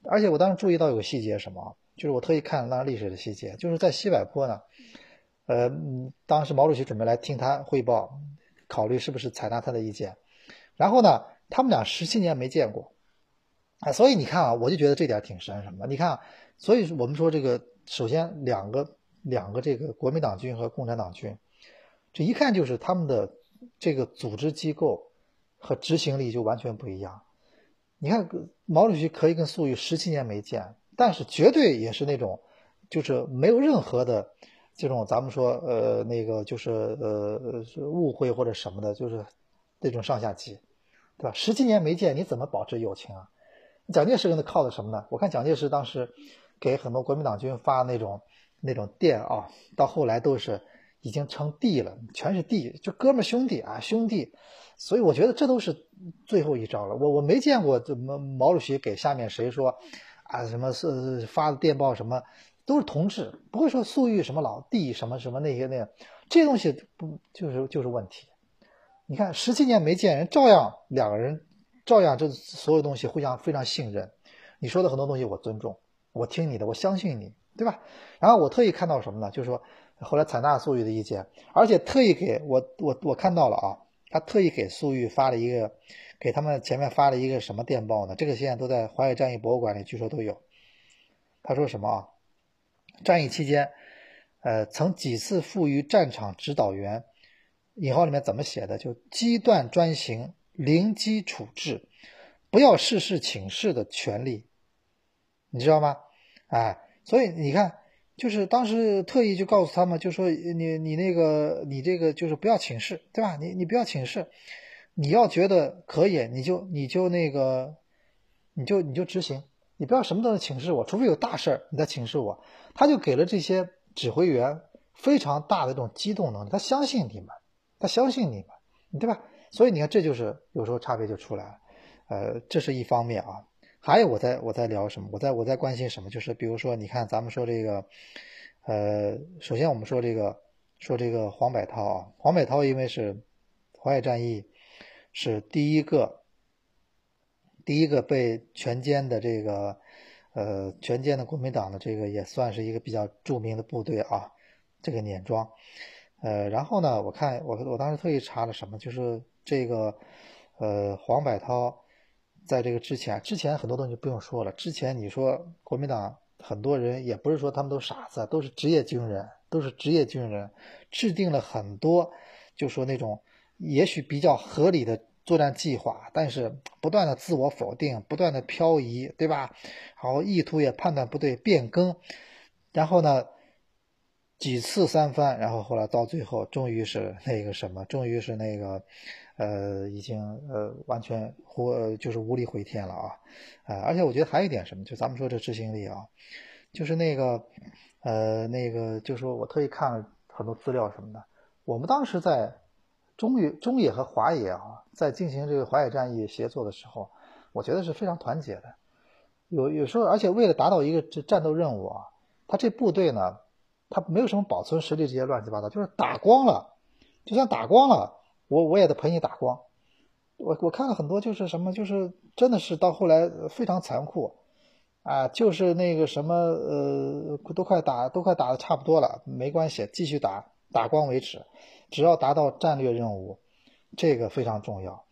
而且我当时注意到有个细节什么？就是我特意看了那历史的细节，就是在西柏坡呢，呃，当时毛主席准备来听他汇报，考虑是不是采纳他的意见，然后呢，他们俩十七年没见过，啊，所以你看啊，我就觉得这点挺神什么？你看，所以我们说这个，首先两个两个这个国民党军和共产党军，这一看就是他们的这个组织机构和执行力就完全不一样。你看毛主席可以跟粟裕十七年没见。但是绝对也是那种，就是没有任何的这种咱们说呃那个就是呃误会或者什么的，就是那种上下级，对吧？十几年没见，你怎么保持友情啊？蒋介石跟他靠的什么呢？我看蒋介石当时给很多国民党军发那种那种电啊，到后来都是已经成弟了，全是弟，就哥们兄弟啊兄弟，所以我觉得这都是最后一招了。我我没见过怎么毛主席给下面谁说。啊，什么是发的电报什么，都是同志，不会说粟裕什么老弟什么什么那些那，这东西不就是就是问题。你看十七年没见人，照样两个人，照样这所有东西互相非常信任。你说的很多东西我尊重，我听你的，我相信你，对吧？然后我特意看到什么呢？就是说后来采纳粟裕的意见，而且特意给我我我看到了啊，他特意给粟裕发了一个。给他们前面发了一个什么电报呢？这个现在都在淮海战役博物馆里，据说都有。他说什么啊？战役期间，呃，曾几次赋予战场指导员（引号里面怎么写的？就机断专行、灵机处置，不要事事请示的权利，你知道吗？哎，所以你看，就是当时特意就告诉他们，就说你你那个你这个就是不要请示，对吧？你你不要请示。你要觉得可以，你就你就那个，你就你就执行，你不要什么都能请示我，除非有大事儿你再请示我。他就给了这些指挥员非常大的这种机动能力，他相信你们，他相信你们，对吧？所以你看，这就是有时候差别就出来了。呃，这是一方面啊。还有我在我在聊什么？我在我在关心什么？就是比如说，你看咱们说这个，呃，首先我们说这个说这个黄百韬啊，黄百韬因为是淮海战役。是第一个，第一个被全歼的这个，呃，全歼的国民党的这个也算是一个比较著名的部队啊，这个碾庄，呃，然后呢，我看我我当时特意查了什么，就是这个，呃，黄百韬在这个之前，之前很多东西不用说了，之前你说国民党很多人也不是说他们都傻子，都是职业军人，都是职业军人，制定了很多，就说那种。也许比较合理的作战计划，但是不断的自我否定，不断的漂移，对吧？然后意图也判断不对，变更，然后呢，几次三番，然后后来到最后，终于是那个什么，终于是那个，呃，已经呃完全或就是无力回天了啊！啊，而且我觉得还有一点什么，就咱们说这执行力啊，就是那个，呃，那个，就是说我特意看了很多资料什么的，我们当时在。中野中野和华野啊，在进行这个淮海战役协作的时候，我觉得是非常团结的。有有时候，而且为了达到一个这战斗任务啊，他这部队呢，他没有什么保存实力这些乱七八糟，就是打光了，就算打光了，我我也得陪你打光。我我看了很多，就是什么，就是真的是到后来非常残酷啊，就是那个什么呃，都快打都快打的差不多了，没关系，继续打，打光为止。只要达到战略任务，这个非常重要，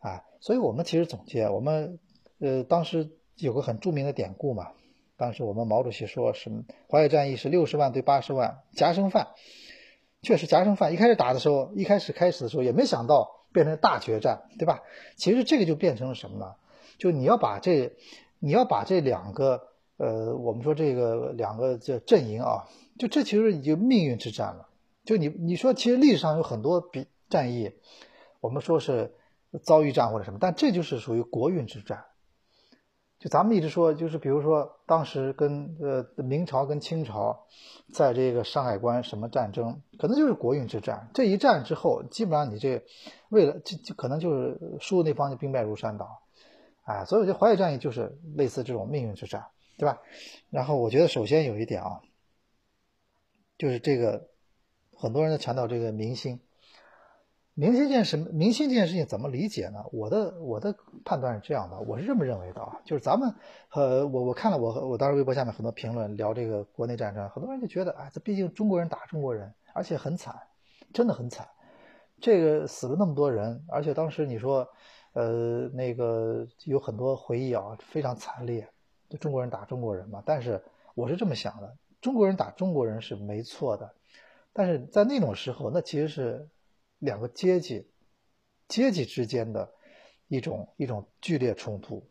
啊，所以我们其实总结，我们呃当时有个很著名的典故嘛，当时我们毛主席说是淮海战役是六十万对八十万夹生饭，确实夹生饭。一开始打的时候，一开始开始的时候也没想到变成大决战，对吧？其实这个就变成了什么呢？就你要把这，你要把这两个，呃，我们说这个两个这阵营啊，就这其实已经命运之战了。就你你说，其实历史上有很多比战役，我们说是遭遇战或者什么，但这就是属于国运之战。就咱们一直说，就是比如说当时跟呃明朝跟清朝在这个山海关什么战争，可能就是国运之战。这一战之后，基本上你这为了就就可能就是输的那方就兵败如山倒，哎，所以我觉得淮海战役就是类似这种命运之战，对吧？然后我觉得首先有一点啊，就是这个很多人都强调这个明星。明星这件事，明星这件事情怎么理解呢？我的我的判断是这样的，我是这么认为的啊，就是咱们呃，我我看了我我当时微博下面很多评论聊这个国内战争，很多人就觉得，哎，这毕竟中国人打中国人，而且很惨，真的很惨，这个死了那么多人，而且当时你说，呃，那个有很多回忆啊，非常惨烈，就中国人打中国人嘛。但是我是这么想的，中国人打中国人是没错的，但是在那种时候，那其实是。两个阶级，阶级之间的一种一种剧烈冲突，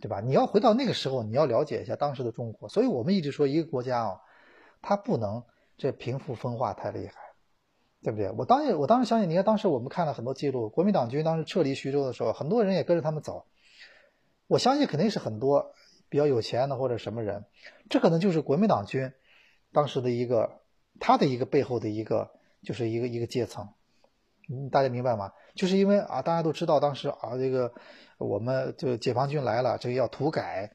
对吧？你要回到那个时候，你要了解一下当时的中国。所以我们一直说，一个国家啊，它不能这贫富分化太厉害，对不对？我当时我当时相信，你看当时我们看了很多记录，国民党军当时撤离徐州的时候，很多人也跟着他们走。我相信肯定是很多比较有钱的或者什么人，这可能就是国民党军当时的一个他的一个背后的一个就是一个一个阶层。嗯，大家明白吗？就是因为啊，大家都知道当时啊，这个我们就解放军来了，这个要土改，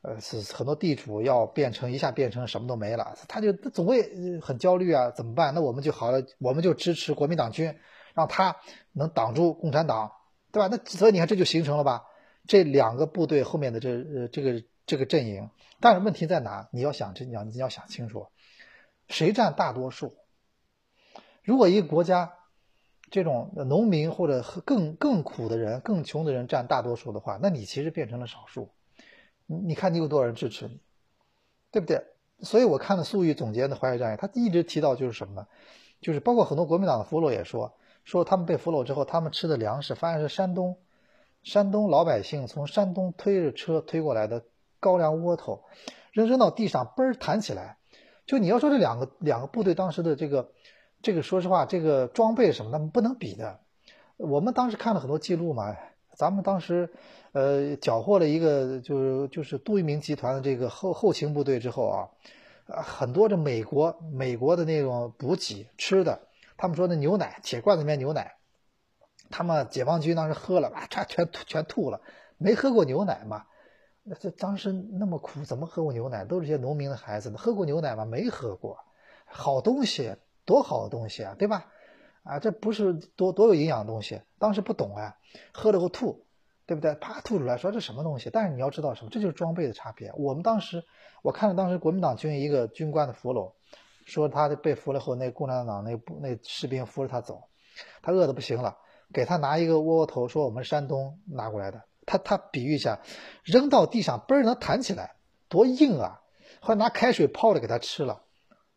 呃，是很多地主要变成一下变成什么都没了，他就他总会很焦虑啊，怎么办？那我们就好了，我们就支持国民党军，让他能挡住共产党，对吧？那所以你看这就形成了吧？这两个部队后面的这呃这个这个阵营，但是问题在哪？你要想这你要你要想清楚，谁占大多数？如果一个国家。这种农民或者更更苦的人、更穷的人占大多数的话，那你其实变成了少数。你你看你有多少人支持你，对不对？所以我看了粟裕总结的淮海战役，他一直提到就是什么呢？就是包括很多国民党的俘虏也说，说他们被俘虏之后，他们吃的粮食发现是山东山东老百姓从山东推着车推过来的高粱窝头，扔扔到地上，嘣弹起来。就你要说这两个两个部队当时的这个。这个说实话，这个装备什么的不能比的。我们当时看了很多记录嘛，咱们当时呃缴获了一个，就是就是杜聿明集团的这个后后勤部队之后啊，很多这美国美国的那种补给吃的，他们说那牛奶铁罐子里面牛奶，他们解放军当时喝了啊，全全全吐了，没喝过牛奶嘛？那这当时那么苦，怎么喝过牛奶？都是些农民的孩子，喝过牛奶吗？没喝过，好东西。多好的东西啊，对吧？啊，这不是多多有营养的东西。当时不懂啊，喝了后吐，对不对？啪吐出来，说这什么东西？但是你要知道什么？这就是装备的差别。我们当时，我看了当时国民党军一个军官的俘虏，说他被俘了后，那共产党那那士兵扶着他走，他饿的不行了，给他拿一个窝窝头，说我们山东拿过来的。他他比喻一下，扔到地上嘣儿能弹起来，多硬啊！后来拿开水泡着给他吃了。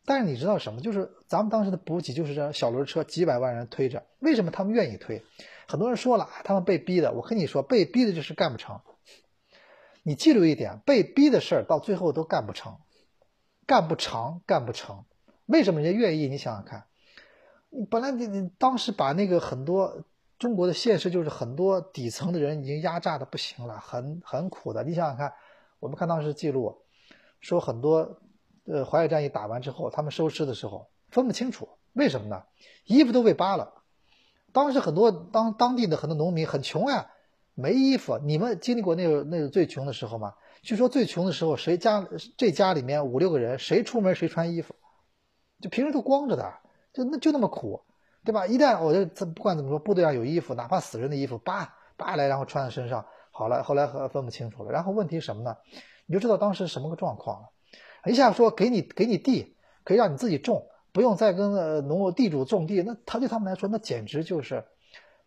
但是你知道什么？就是咱们当时的补给就是这小轮车，几百万人推着。为什么他们愿意推？很多人说了，他们被逼的。我跟你说，被逼的就是干不成。你记住一点，被逼的事儿到最后都干不成，干不长，干不成。为什么人家愿意？你想想看，本来你你当时把那个很多中国的现实就是很多底层的人已经压榨的不行了，很很苦的。你想想看，我们看当时记录说很多。呃，淮海战役打完之后，他们收尸的时候分不清楚，为什么呢？衣服都被扒了。当时很多当当地的很多农民很穷呀，没衣服。你们经历过那个那个最穷的时候吗？据说最穷的时候，谁家这家里面五六个人，谁出门谁穿衣服，就平时都光着的，就那就那么苦，对吧？一旦我就这不管怎么说，部队上有衣服，哪怕死人的衣服，扒扒来，然后穿在身上，好了，后来分不清楚了。然后问题什么呢？你就知道当时什么个状况了。一下说给你给你地，可以让你自己种，不用再跟呃农地主种地，那他对他们来说，那简直就是，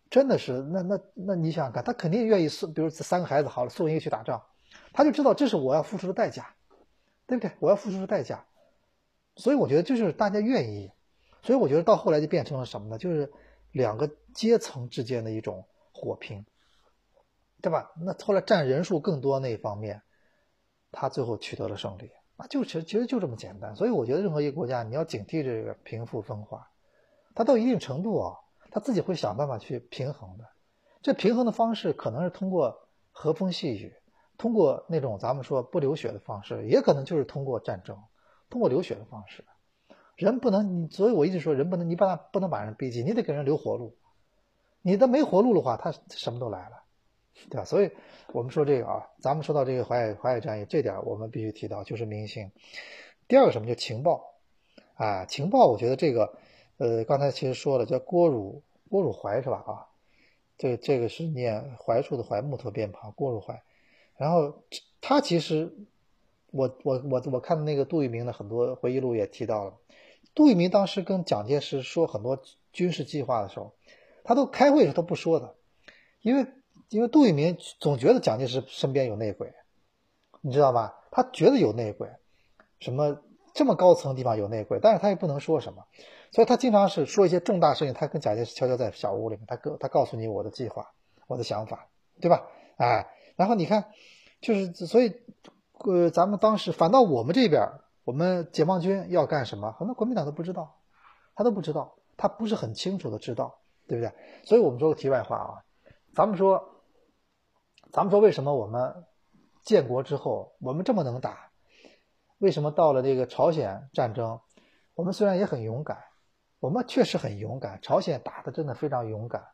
真的是那那那你想想看，他肯定愿意送，比如三个孩子好了，送一个去打仗，他就知道这是我要付出的代价，对不对？我要付出的代价，所以我觉得就是大家愿意，所以我觉得到后来就变成了什么呢？就是两个阶层之间的一种火拼，对吧？那后来占人数更多那一方面，他最后取得了胜利，那就其实其实就这么简单。所以我觉得任何一个国家，你要警惕这个贫富分化，它到一定程度啊，他自己会想办法去平衡的。这平衡的方式可能是通过和风细雨，通过那种咱们说不流血的方式，也可能就是通过战争，通过流血的方式。人不能，你所以我一直说，人不能，你把不能把人逼急，你得给人留活路。你的没活路的话，他什么都来了，对吧？所以我们说这个啊，咱们说到这个淮海淮海战役这点，我们必须提到，就是明星。第二个什么？就情报啊，情报，我觉得这个，呃，刚才其实说了，叫郭汝郭汝怀是吧？啊，这这个是念槐树的槐，木头边旁，郭汝怀。然后他其实，我我我我看那个杜聿明的很多回忆录也提到了。杜聿明当时跟蒋介石说很多军事计划的时候，他都开会时候都不说的，因为因为杜聿明总觉得蒋介石身边有内鬼，你知道吧？他觉得有内鬼，什么这么高层地方有内鬼，但是他也不能说什么，所以他经常是说一些重大事情，他跟蒋介石悄悄在小屋里面，他告他告诉你我的计划，我的想法，对吧？哎，然后你看，就是所以，呃，咱们当时反倒我们这边。我们解放军要干什么？很多国民党都不知道，他都不知道，他不是很清楚的知道，对不对？所以我们说个题外话啊，咱们说，咱们说为什么我们建国之后我们这么能打？为什么到了这个朝鲜战争，我们虽然也很勇敢，我们确实很勇敢，朝鲜打的真的非常勇敢，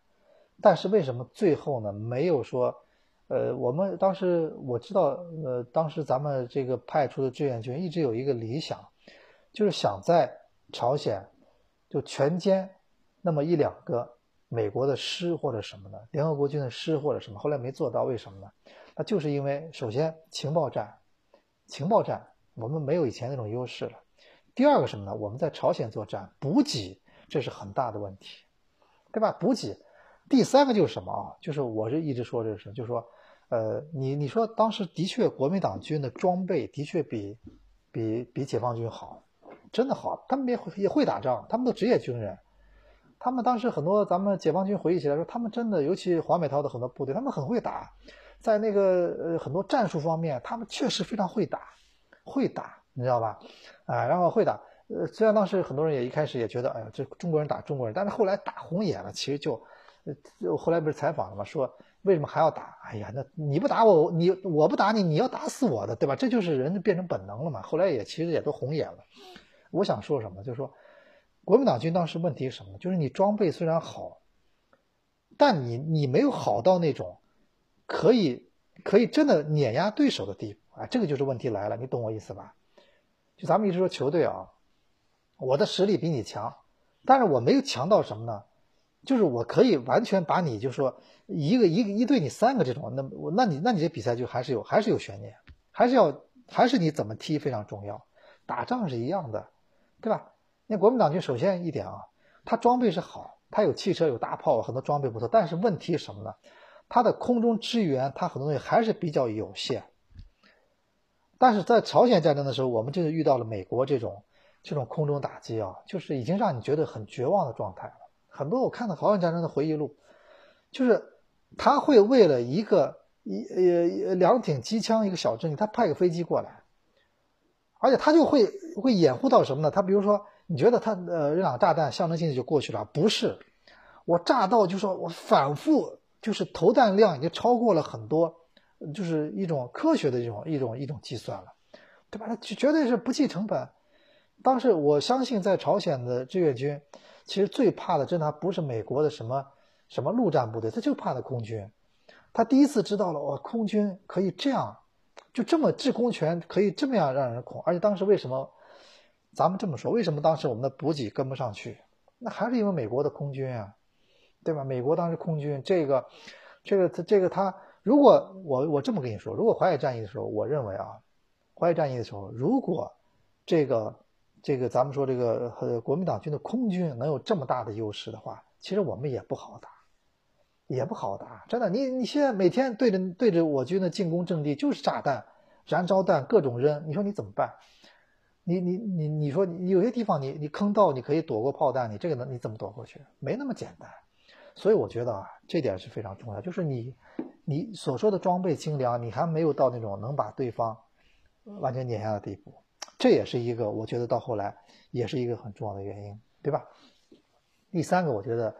但是为什么最后呢没有说？呃，我们当时我知道，呃，当时咱们这个派出的志愿军一直有一个理想，就是想在朝鲜就全歼那么一两个美国的师或者什么的，联合国军的师或者什么，后来没做到，为什么呢？那就是因为首先情报战，情报战我们没有以前那种优势了。第二个什么呢？我们在朝鲜作战，补给这是很大的问题，对吧？补给。第三个就是什么啊？就是我是一直说这个事，就是说，呃，你你说当时的确国民党军的装备的确比比比解放军好，真的好，他们也也会打仗，他们都职业军人，他们当时很多咱们解放军回忆起来说，他们真的，尤其黄美涛的很多部队，他们很会打，在那个呃很多战术方面，他们确实非常会打，会打，你知道吧？啊，然后会打，呃，虽然当时很多人也一开始也觉得，哎呀，这中国人打中国人，但是后来打红眼了，其实就。后来不是采访了吗？说为什么还要打？哎呀，那你不打我，你我不打你，你要打死我的，对吧？这就是人变成本能了嘛。后来也其实也都红眼了。我想说什么？就是说，国民党军当时问题是什么？就是你装备虽然好，但你你没有好到那种可以可以真的碾压对手的地步啊。这个就是问题来了，你懂我意思吧？就咱们一直说球队啊，我的实力比你强，但是我没有强到什么呢？就是我可以完全把你就说一个一个一对你三个这种，那我那你那你这比赛就还是有还是有悬念，还是要还是你怎么踢非常重要，打仗是一样的，对吧？那国民党军首先一点啊，他装备是好，他有汽车有大炮，很多装备不错，但是问题是什么呢？他的空中支援，他很多东西还是比较有限。但是在朝鲜战争的时候，我们就是遇到了美国这种这种空中打击啊，就是已经让你觉得很绝望的状态了。很多我看到朝鲜战争的回忆录，就是他会为了一个一呃两挺机枪一个小阵地，他派个飞机过来，而且他就会会掩护到什么呢？他比如说，你觉得他呃扔两个炸弹象征性的就过去了？不是，我炸到就说我反复就是投弹量已经超过了很多，就是一种科学的一种一种一种计算了，对吧？他绝对是不计成本。当时我相信在朝鲜的志愿军。其实最怕的，真的还不是美国的什么什么陆战部队，他就怕的空军。他第一次知道了，哦，空军可以这样，就这么制空权可以这么样让人恐。而且当时为什么，咱们这么说，为什么当时我们的补给跟不上去？那还是因为美国的空军啊，对吧？美国当时空军这个，这个，他这个他，如果我我这么跟你说，如果淮海战役的时候，我认为啊，淮海战役的时候，如果这个。这个咱们说这个呃国民党军的空军能有这么大的优势的话，其实我们也不好打，也不好打，真的。你你现在每天对着对着我军的进攻阵地就是炸弹、燃烧弹各种扔，你说你怎么办？你你你你说你有些地方你你坑道你可以躲过炮弹，你这个能你怎么躲过去？没那么简单。所以我觉得啊，这点是非常重要，就是你你所说的装备精良，你还没有到那种能把对方完全碾压的地步。这也是一个我觉得到后来也是一个很重要的原因，对吧？第三个，我觉得，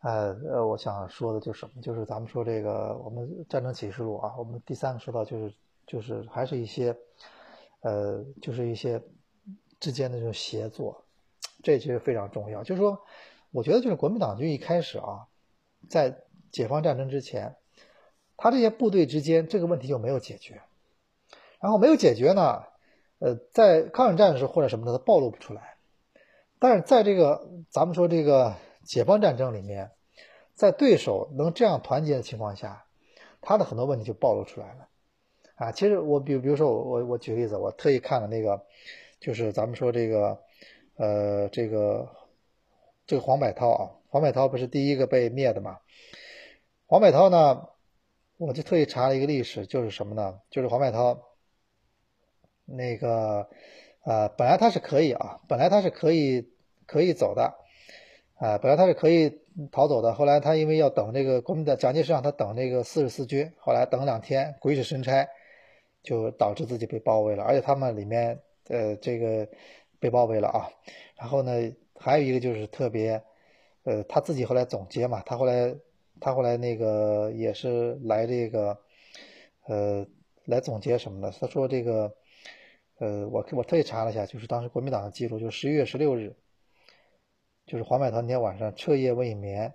呃呃，我想说的就是什么？就是咱们说这个我们战争启示录啊，我们第三个说到就是就是还是一些，呃，就是一些之间的这种协作，这其实非常重要。就是说，我觉得就是国民党军一开始啊，在解放战争之前，他这些部队之间这个问题就没有解决，然后没有解决呢，呃，在抗日战时或者什么的，它暴露不出来。但是在这个咱们说这个解放战争里面，在对手能这样团结的情况下，他的很多问题就暴露出来了，啊，其实我比比如说我我我举个例子，我特意看了那个，就是咱们说这个，呃，这个这个黄百韬啊，黄百韬不是第一个被灭的嘛？黄百韬呢，我就特意查了一个历史，就是什么呢？就是黄百韬那个。呃，本来他是可以啊，本来他是可以可以走的，啊，本来他是可以逃走的。后来他因为要等这个国民党蒋介石让他等这个四十四军，后来等两天鬼使神差，就导致自己被包围了。而且他们里面呃这个被包围了啊。然后呢，还有一个就是特别，呃，他自己后来总结嘛，他后来他后来那个也是来这个，呃，来总结什么的。他说这个。呃，我我特意查了一下，就是当时国民党的记录，就十一月十六日，就是黄百韬那天晚上彻夜未眠，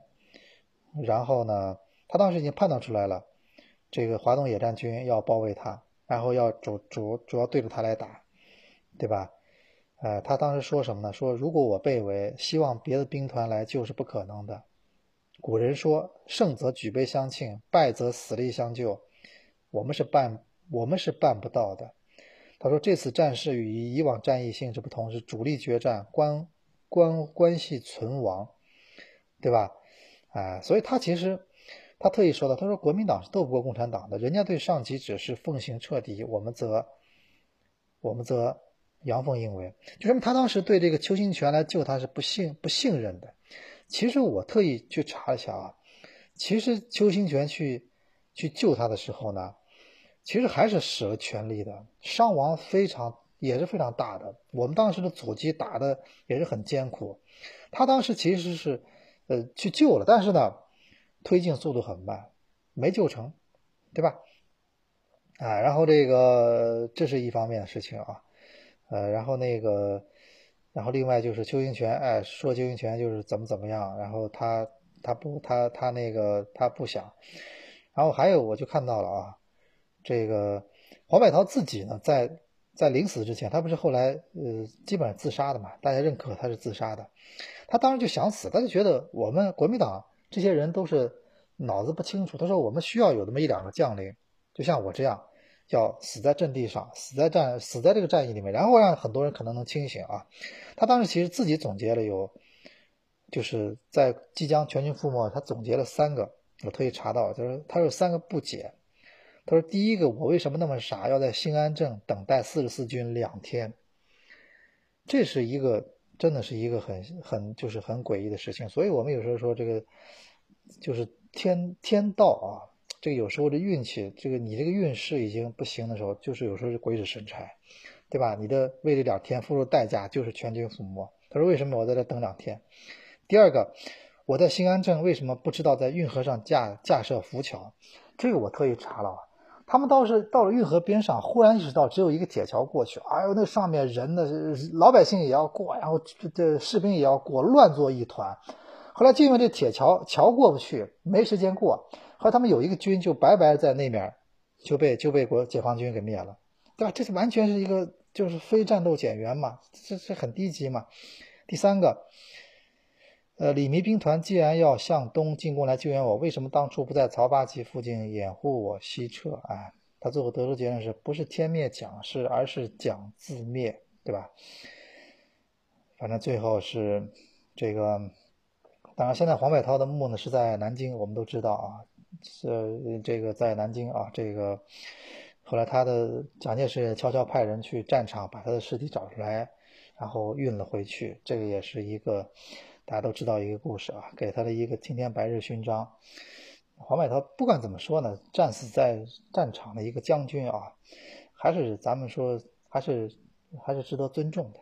然后呢，他当时已经判断出来了，这个华东野战军要包围他，然后要主主主要对着他来打，对吧？呃，他当时说什么呢？说如果我被围，希望别的兵团来救是不可能的。古人说，胜则举杯相庆，败则死力相救，我们是办我们是办不到的。他说：“这次战事与以往战役性质不同，是主力决战，关关关系存亡，对吧？啊，所以他其实他特意说的，他说国民党是斗不过共产党的，人家对上级指示奉行彻底，我们则我们则阳奉阴违。就说明他当时对这个邱清泉来救他是不信不信任的。其实我特意去查了一下啊，其实邱清泉去去救他的时候呢。”其实还是使了全力的，伤亡非常也是非常大的。我们当时的阻击打的也是很艰苦，他当时其实是，呃，去救了，但是呢，推进速度很慢，没救成，对吧？啊，然后这个这是一方面的事情啊，呃，然后那个，然后另外就是邱清泉，哎，说邱清泉就是怎么怎么样，然后他他不他他那个他不想，然后还有我就看到了啊。这个黄百韬自己呢，在在临死之前，他不是后来呃基本上自杀的嘛？大家认可他是自杀的。他当时就想死，他就觉得我们国民党这些人都是脑子不清楚。他说我们需要有那么一两个将领，就像我这样，要死在阵地上，死在战死在这个战役里面，然后让很多人可能能清醒啊。他当时其实自己总结了有，就是在即将全军覆没，他总结了三个，我特意查到，就是他有三个不解。他说：“第一个，我为什么那么傻，要在兴安镇等待四十四军两天？这是一个，真的是一个很很就是很诡异的事情。所以，我们有时候说这个就是天天道啊，这个有时候这运气，这个你这个运势已经不行的时候，就是有时候是鬼使神差，对吧？你的为这两天付出代价就是全军覆没。他说：为什么我在这等两天？第二个，我在兴安镇为什么不知道在运河上架架设浮桥？这个我特意查了。”他们倒是到了运河边上，忽然意识到只有一个铁桥过去。哎呦，那上面人呢，老百姓也要过，然后这这士兵也要过，乱作一团。后来就因为这铁桥桥过不去，没时间过。后来他们有一个军就白白在那面就被就被国解放军给灭了，对吧？这是完全是一个就是非战斗减员嘛，这是很低级嘛。第三个。呃，李弥兵团既然要向东进攻来救援我，为什么当初不在曹八旗附近掩护我西撤？啊，他最后得出结论是不是天灭蒋氏，而是蒋自灭，对吧？反正最后是这个。当然，现在黄百韬的墓呢是在南京，我们都知道啊，是这个在南京啊，这个后来他的蒋介石悄悄派人去战场把他的尸体找出来，然后运了回去。这个也是一个大家都知道一个故事啊，给他的一个青天白日勋章。黄百韬不管怎么说呢，战死在战场的一个将军啊，还是咱们说还是还是值得尊重的。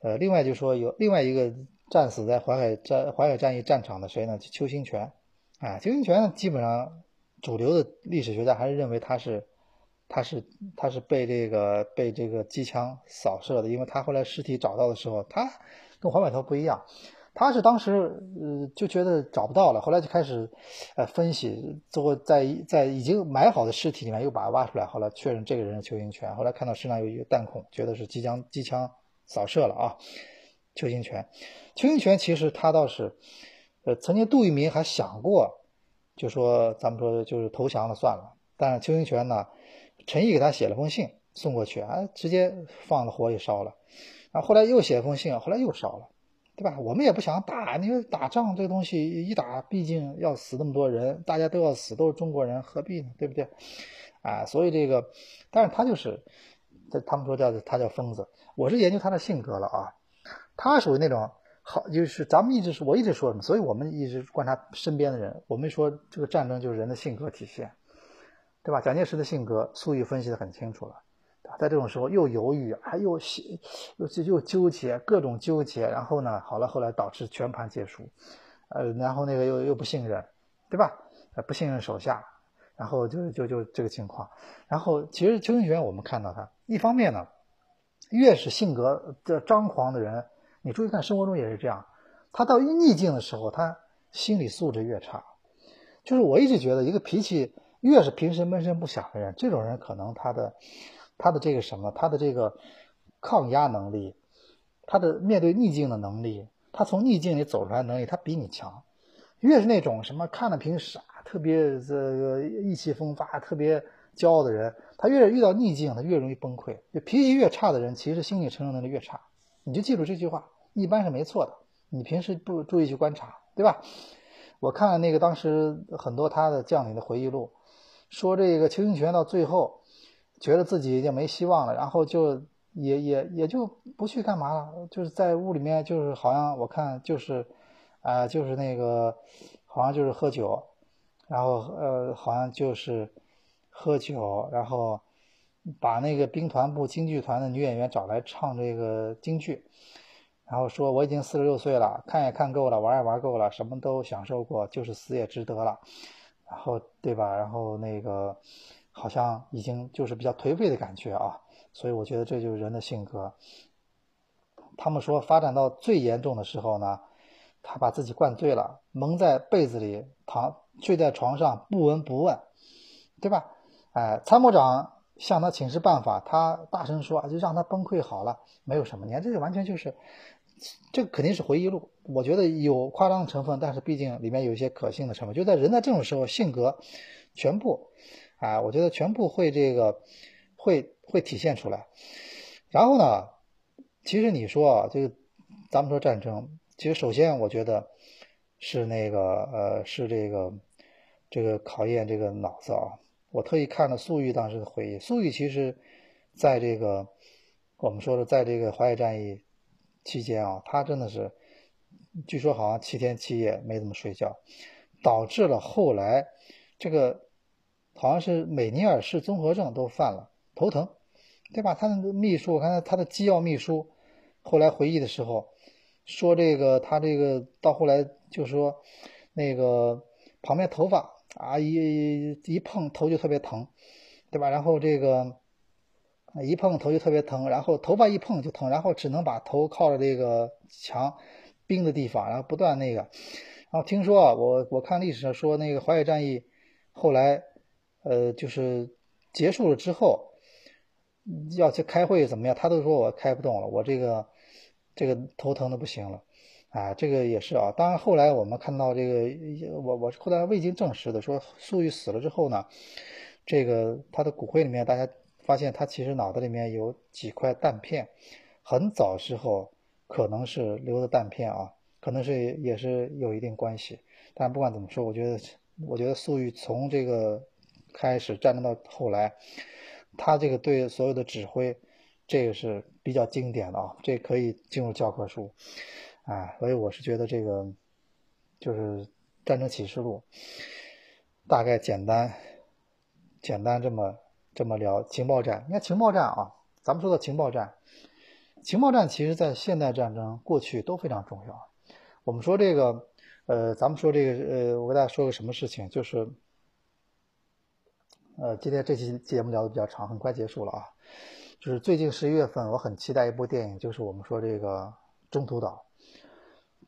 呃，另外就说有另外一个战死在淮海战淮海战役战场的谁呢？邱清泉。啊，邱清泉基本上主流的历史学家还是认为他是。他是他是被这个被这个机枪扫射的，因为他后来尸体找到的时候，他跟黄百韬不一样，他是当时呃就觉得找不到了，后来就开始呃分析，最后在在已经埋好的尸体里面又把它挖出来，后来确认这个人是邱清泉，后来看到身上有一个弹孔，觉得是机枪机枪扫射了啊，邱清泉，邱清泉其实他倒是呃曾经杜聿明还想过，就说咱们说就是投降了算了，但是邱清泉呢？陈毅给他写了封信送过去啊，直接放了火也烧了，然后后来又写封信，后来又烧了，对吧？我们也不想打，你说打仗这个东西一打，毕竟要死那么多人，大家都要死，都是中国人，何必呢？对不对？啊，所以这个，但是他就是，这他们说叫他叫疯子，我是研究他的性格了啊，他属于那种好，就是咱们一直说，我一直说什么，所以我们一直观察身边的人，我们说这个战争就是人的性格体现。对吧？蒋介石的性格，粟裕分析的很清楚了，在这种时候又犹豫，还又又又纠结，各种纠结，然后呢，好了，后来导致全盘皆输，呃，然后那个又又不信任，对吧？呃，不信任手下，然后就就就这个情况。然后其实邱清泉，我们看到他，一方面呢，越是性格的张狂的人，你注意看，生活中也是这样，他到逆境的时候，他心理素质越差。就是我一直觉得，一个脾气。越是平时闷声不响的人，这种人可能他的他的这个什么，他的这个抗压能力，他的面对逆境的能力，他从逆境里走出来能力，他比你强。越是那种什么看了平时啊特别这个意气风发、特别骄傲的人，他越是遇到逆境，他越容易崩溃。脾气越差的人，其实心理承受能力越差。你就记住这句话，一般是没错的。你平时不注意去观察，对吧？我看了那个当时很多他的将领的回忆录。说这个邱清泉到最后，觉得自己已经没希望了，然后就也也也就不去干嘛了，就是在屋里面，就是好像我看就是，啊，就是那个，好像就是喝酒，然后呃，好像就是喝酒，然后把那个兵团部京剧团的女演员找来唱这个京剧，然后说我已经四十六岁了，看也看够了，玩也玩够了，什么都享受过，就是死也值得了。然后对吧？然后那个好像已经就是比较颓废的感觉啊，所以我觉得这就是人的性格。他们说发展到最严重的时候呢，他把自己灌醉了，蒙在被子里躺睡在床上不闻不问，对吧？哎，参谋长向他请示办法，他大声说就让他崩溃好了，没有什么，你看这个完全就是。这肯定是回忆录，我觉得有夸张的成分，但是毕竟里面有一些可信的成分。就在人在这种时候，性格全部啊，我觉得全部会这个会会体现出来。然后呢，其实你说啊，这个咱们说战争，其实首先我觉得是那个呃，是这个这个考验这个脑子啊。我特意看了粟裕当时的回忆，粟裕其实在这个我们说的在这个淮海战役。期间啊，他真的是，据说好像七天七夜没怎么睡觉，导致了后来这个好像是美尼尔氏综合症都犯了，头疼，对吧？他的秘书，我看他的机要秘书后来回忆的时候说，这个他这个到后来就说那个旁边头发啊一一碰头就特别疼，对吧？然后这个。一碰头就特别疼，然后头发一碰就疼，然后只能把头靠着这个墙冰的地方，然后不断那个。然后听说啊，我我看历史上说那个淮海战役后来呃就是结束了之后要去开会怎么样，他都说我开不动了，我这个这个头疼的不行了啊，这个也是啊。当然后来我们看到这个我我后来未经证实的说粟裕死了之后呢，这个他的骨灰里面大家。发现他其实脑袋里面有几块弹片，很早时候可能是留的弹片啊，可能是也是有一定关系。但不管怎么说，我觉得我觉得粟裕从这个开始战争到后来，他这个对所有的指挥，这个是比较经典的啊，这可以进入教科书，啊，所以我是觉得这个就是战争启示录，大概简单简单这么这么聊情报战，你看情报战啊，咱们说的情报战，情报战其实在现代战争过去都非常重要，我们说这个。呃，咱们说这个，呃，我给大家说个什么事情，就是，呃，今天这期节目聊的比较长，很快结束了啊。就是最近十一月份，我很期待一部电影，就是我们说这个中途岛。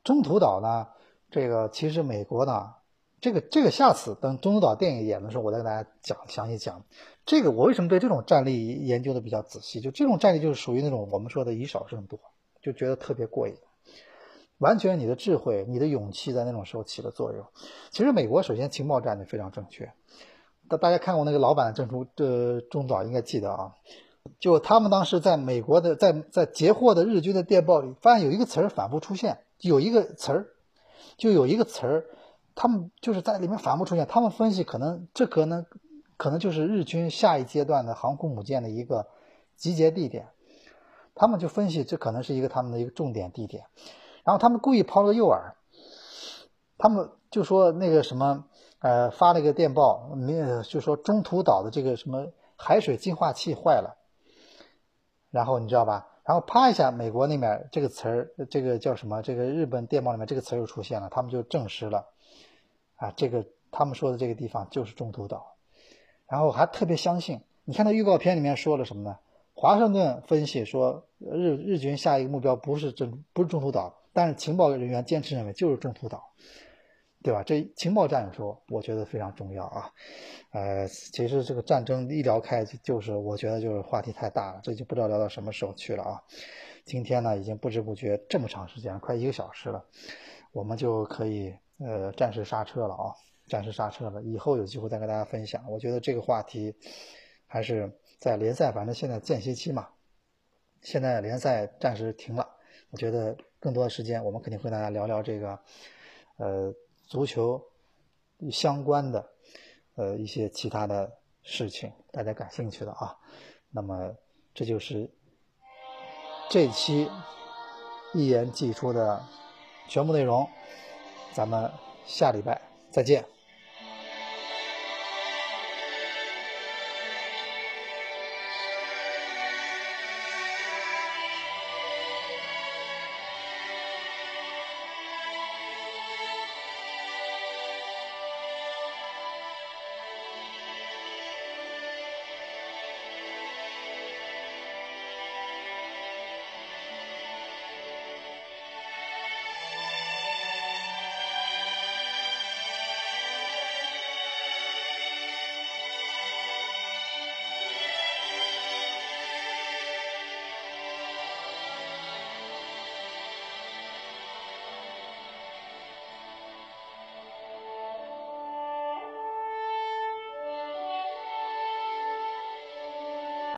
中途岛呢，这个其实美国呢，这个这个下次等中途岛电影演的时候，我再给大家讲详细讲。这个我为什么对这种战力研究的比较仔细？就这种战力就是属于那种我们说的以少胜多，就觉得特别过瘾。完全你的智慧、你的勇气在那种时候起了作用。其实美国首先情报战就非常正确。大大家看过那个老版的《正出这中岛》，应该记得啊。就他们当时在美国的在在截获的日军的电报里，发现有一个词儿反复出现，有一个词儿，就有一个词儿，他们就是在里面反复出现。他们分析可能这可能可能就是日军下一阶段的航空母舰的一个集结地点。他们就分析这可能是一个他们的一个重点地点。然后他们故意抛了个诱饵，他们就说那个什么，呃，发了一个电报，没就说中途岛的这个什么海水净化器坏了，然后你知道吧？然后啪一下，美国那边这个词儿，这个叫什么？这个日本电报里面这个词儿又出现了，他们就证实了，啊，这个他们说的这个地方就是中途岛，然后还特别相信。你看那预告片里面说了什么呢？华盛顿分析说，日日军下一个目标不是中不是中途岛。但是情报人员坚持认为就是中途岛，对吧？这情报战有时候我觉得非常重要啊。呃，其实这个战争一聊开就是我觉得就是话题太大了，这就不知道聊到什么时候去了啊。今天呢已经不知不觉这么长时间，快一个小时了，我们就可以呃暂时刹车了啊，暂时刹车了。以后有机会再跟大家分享。我觉得这个话题还是在联赛，反正现在间歇期嘛，现在联赛暂时停了，我觉得。更多的时间，我们肯定会大家聊聊这个，呃，足球相关的，呃，一些其他的事情，大家感兴趣的啊。那么，这就是这期一言既出的全部内容。咱们下礼拜再见。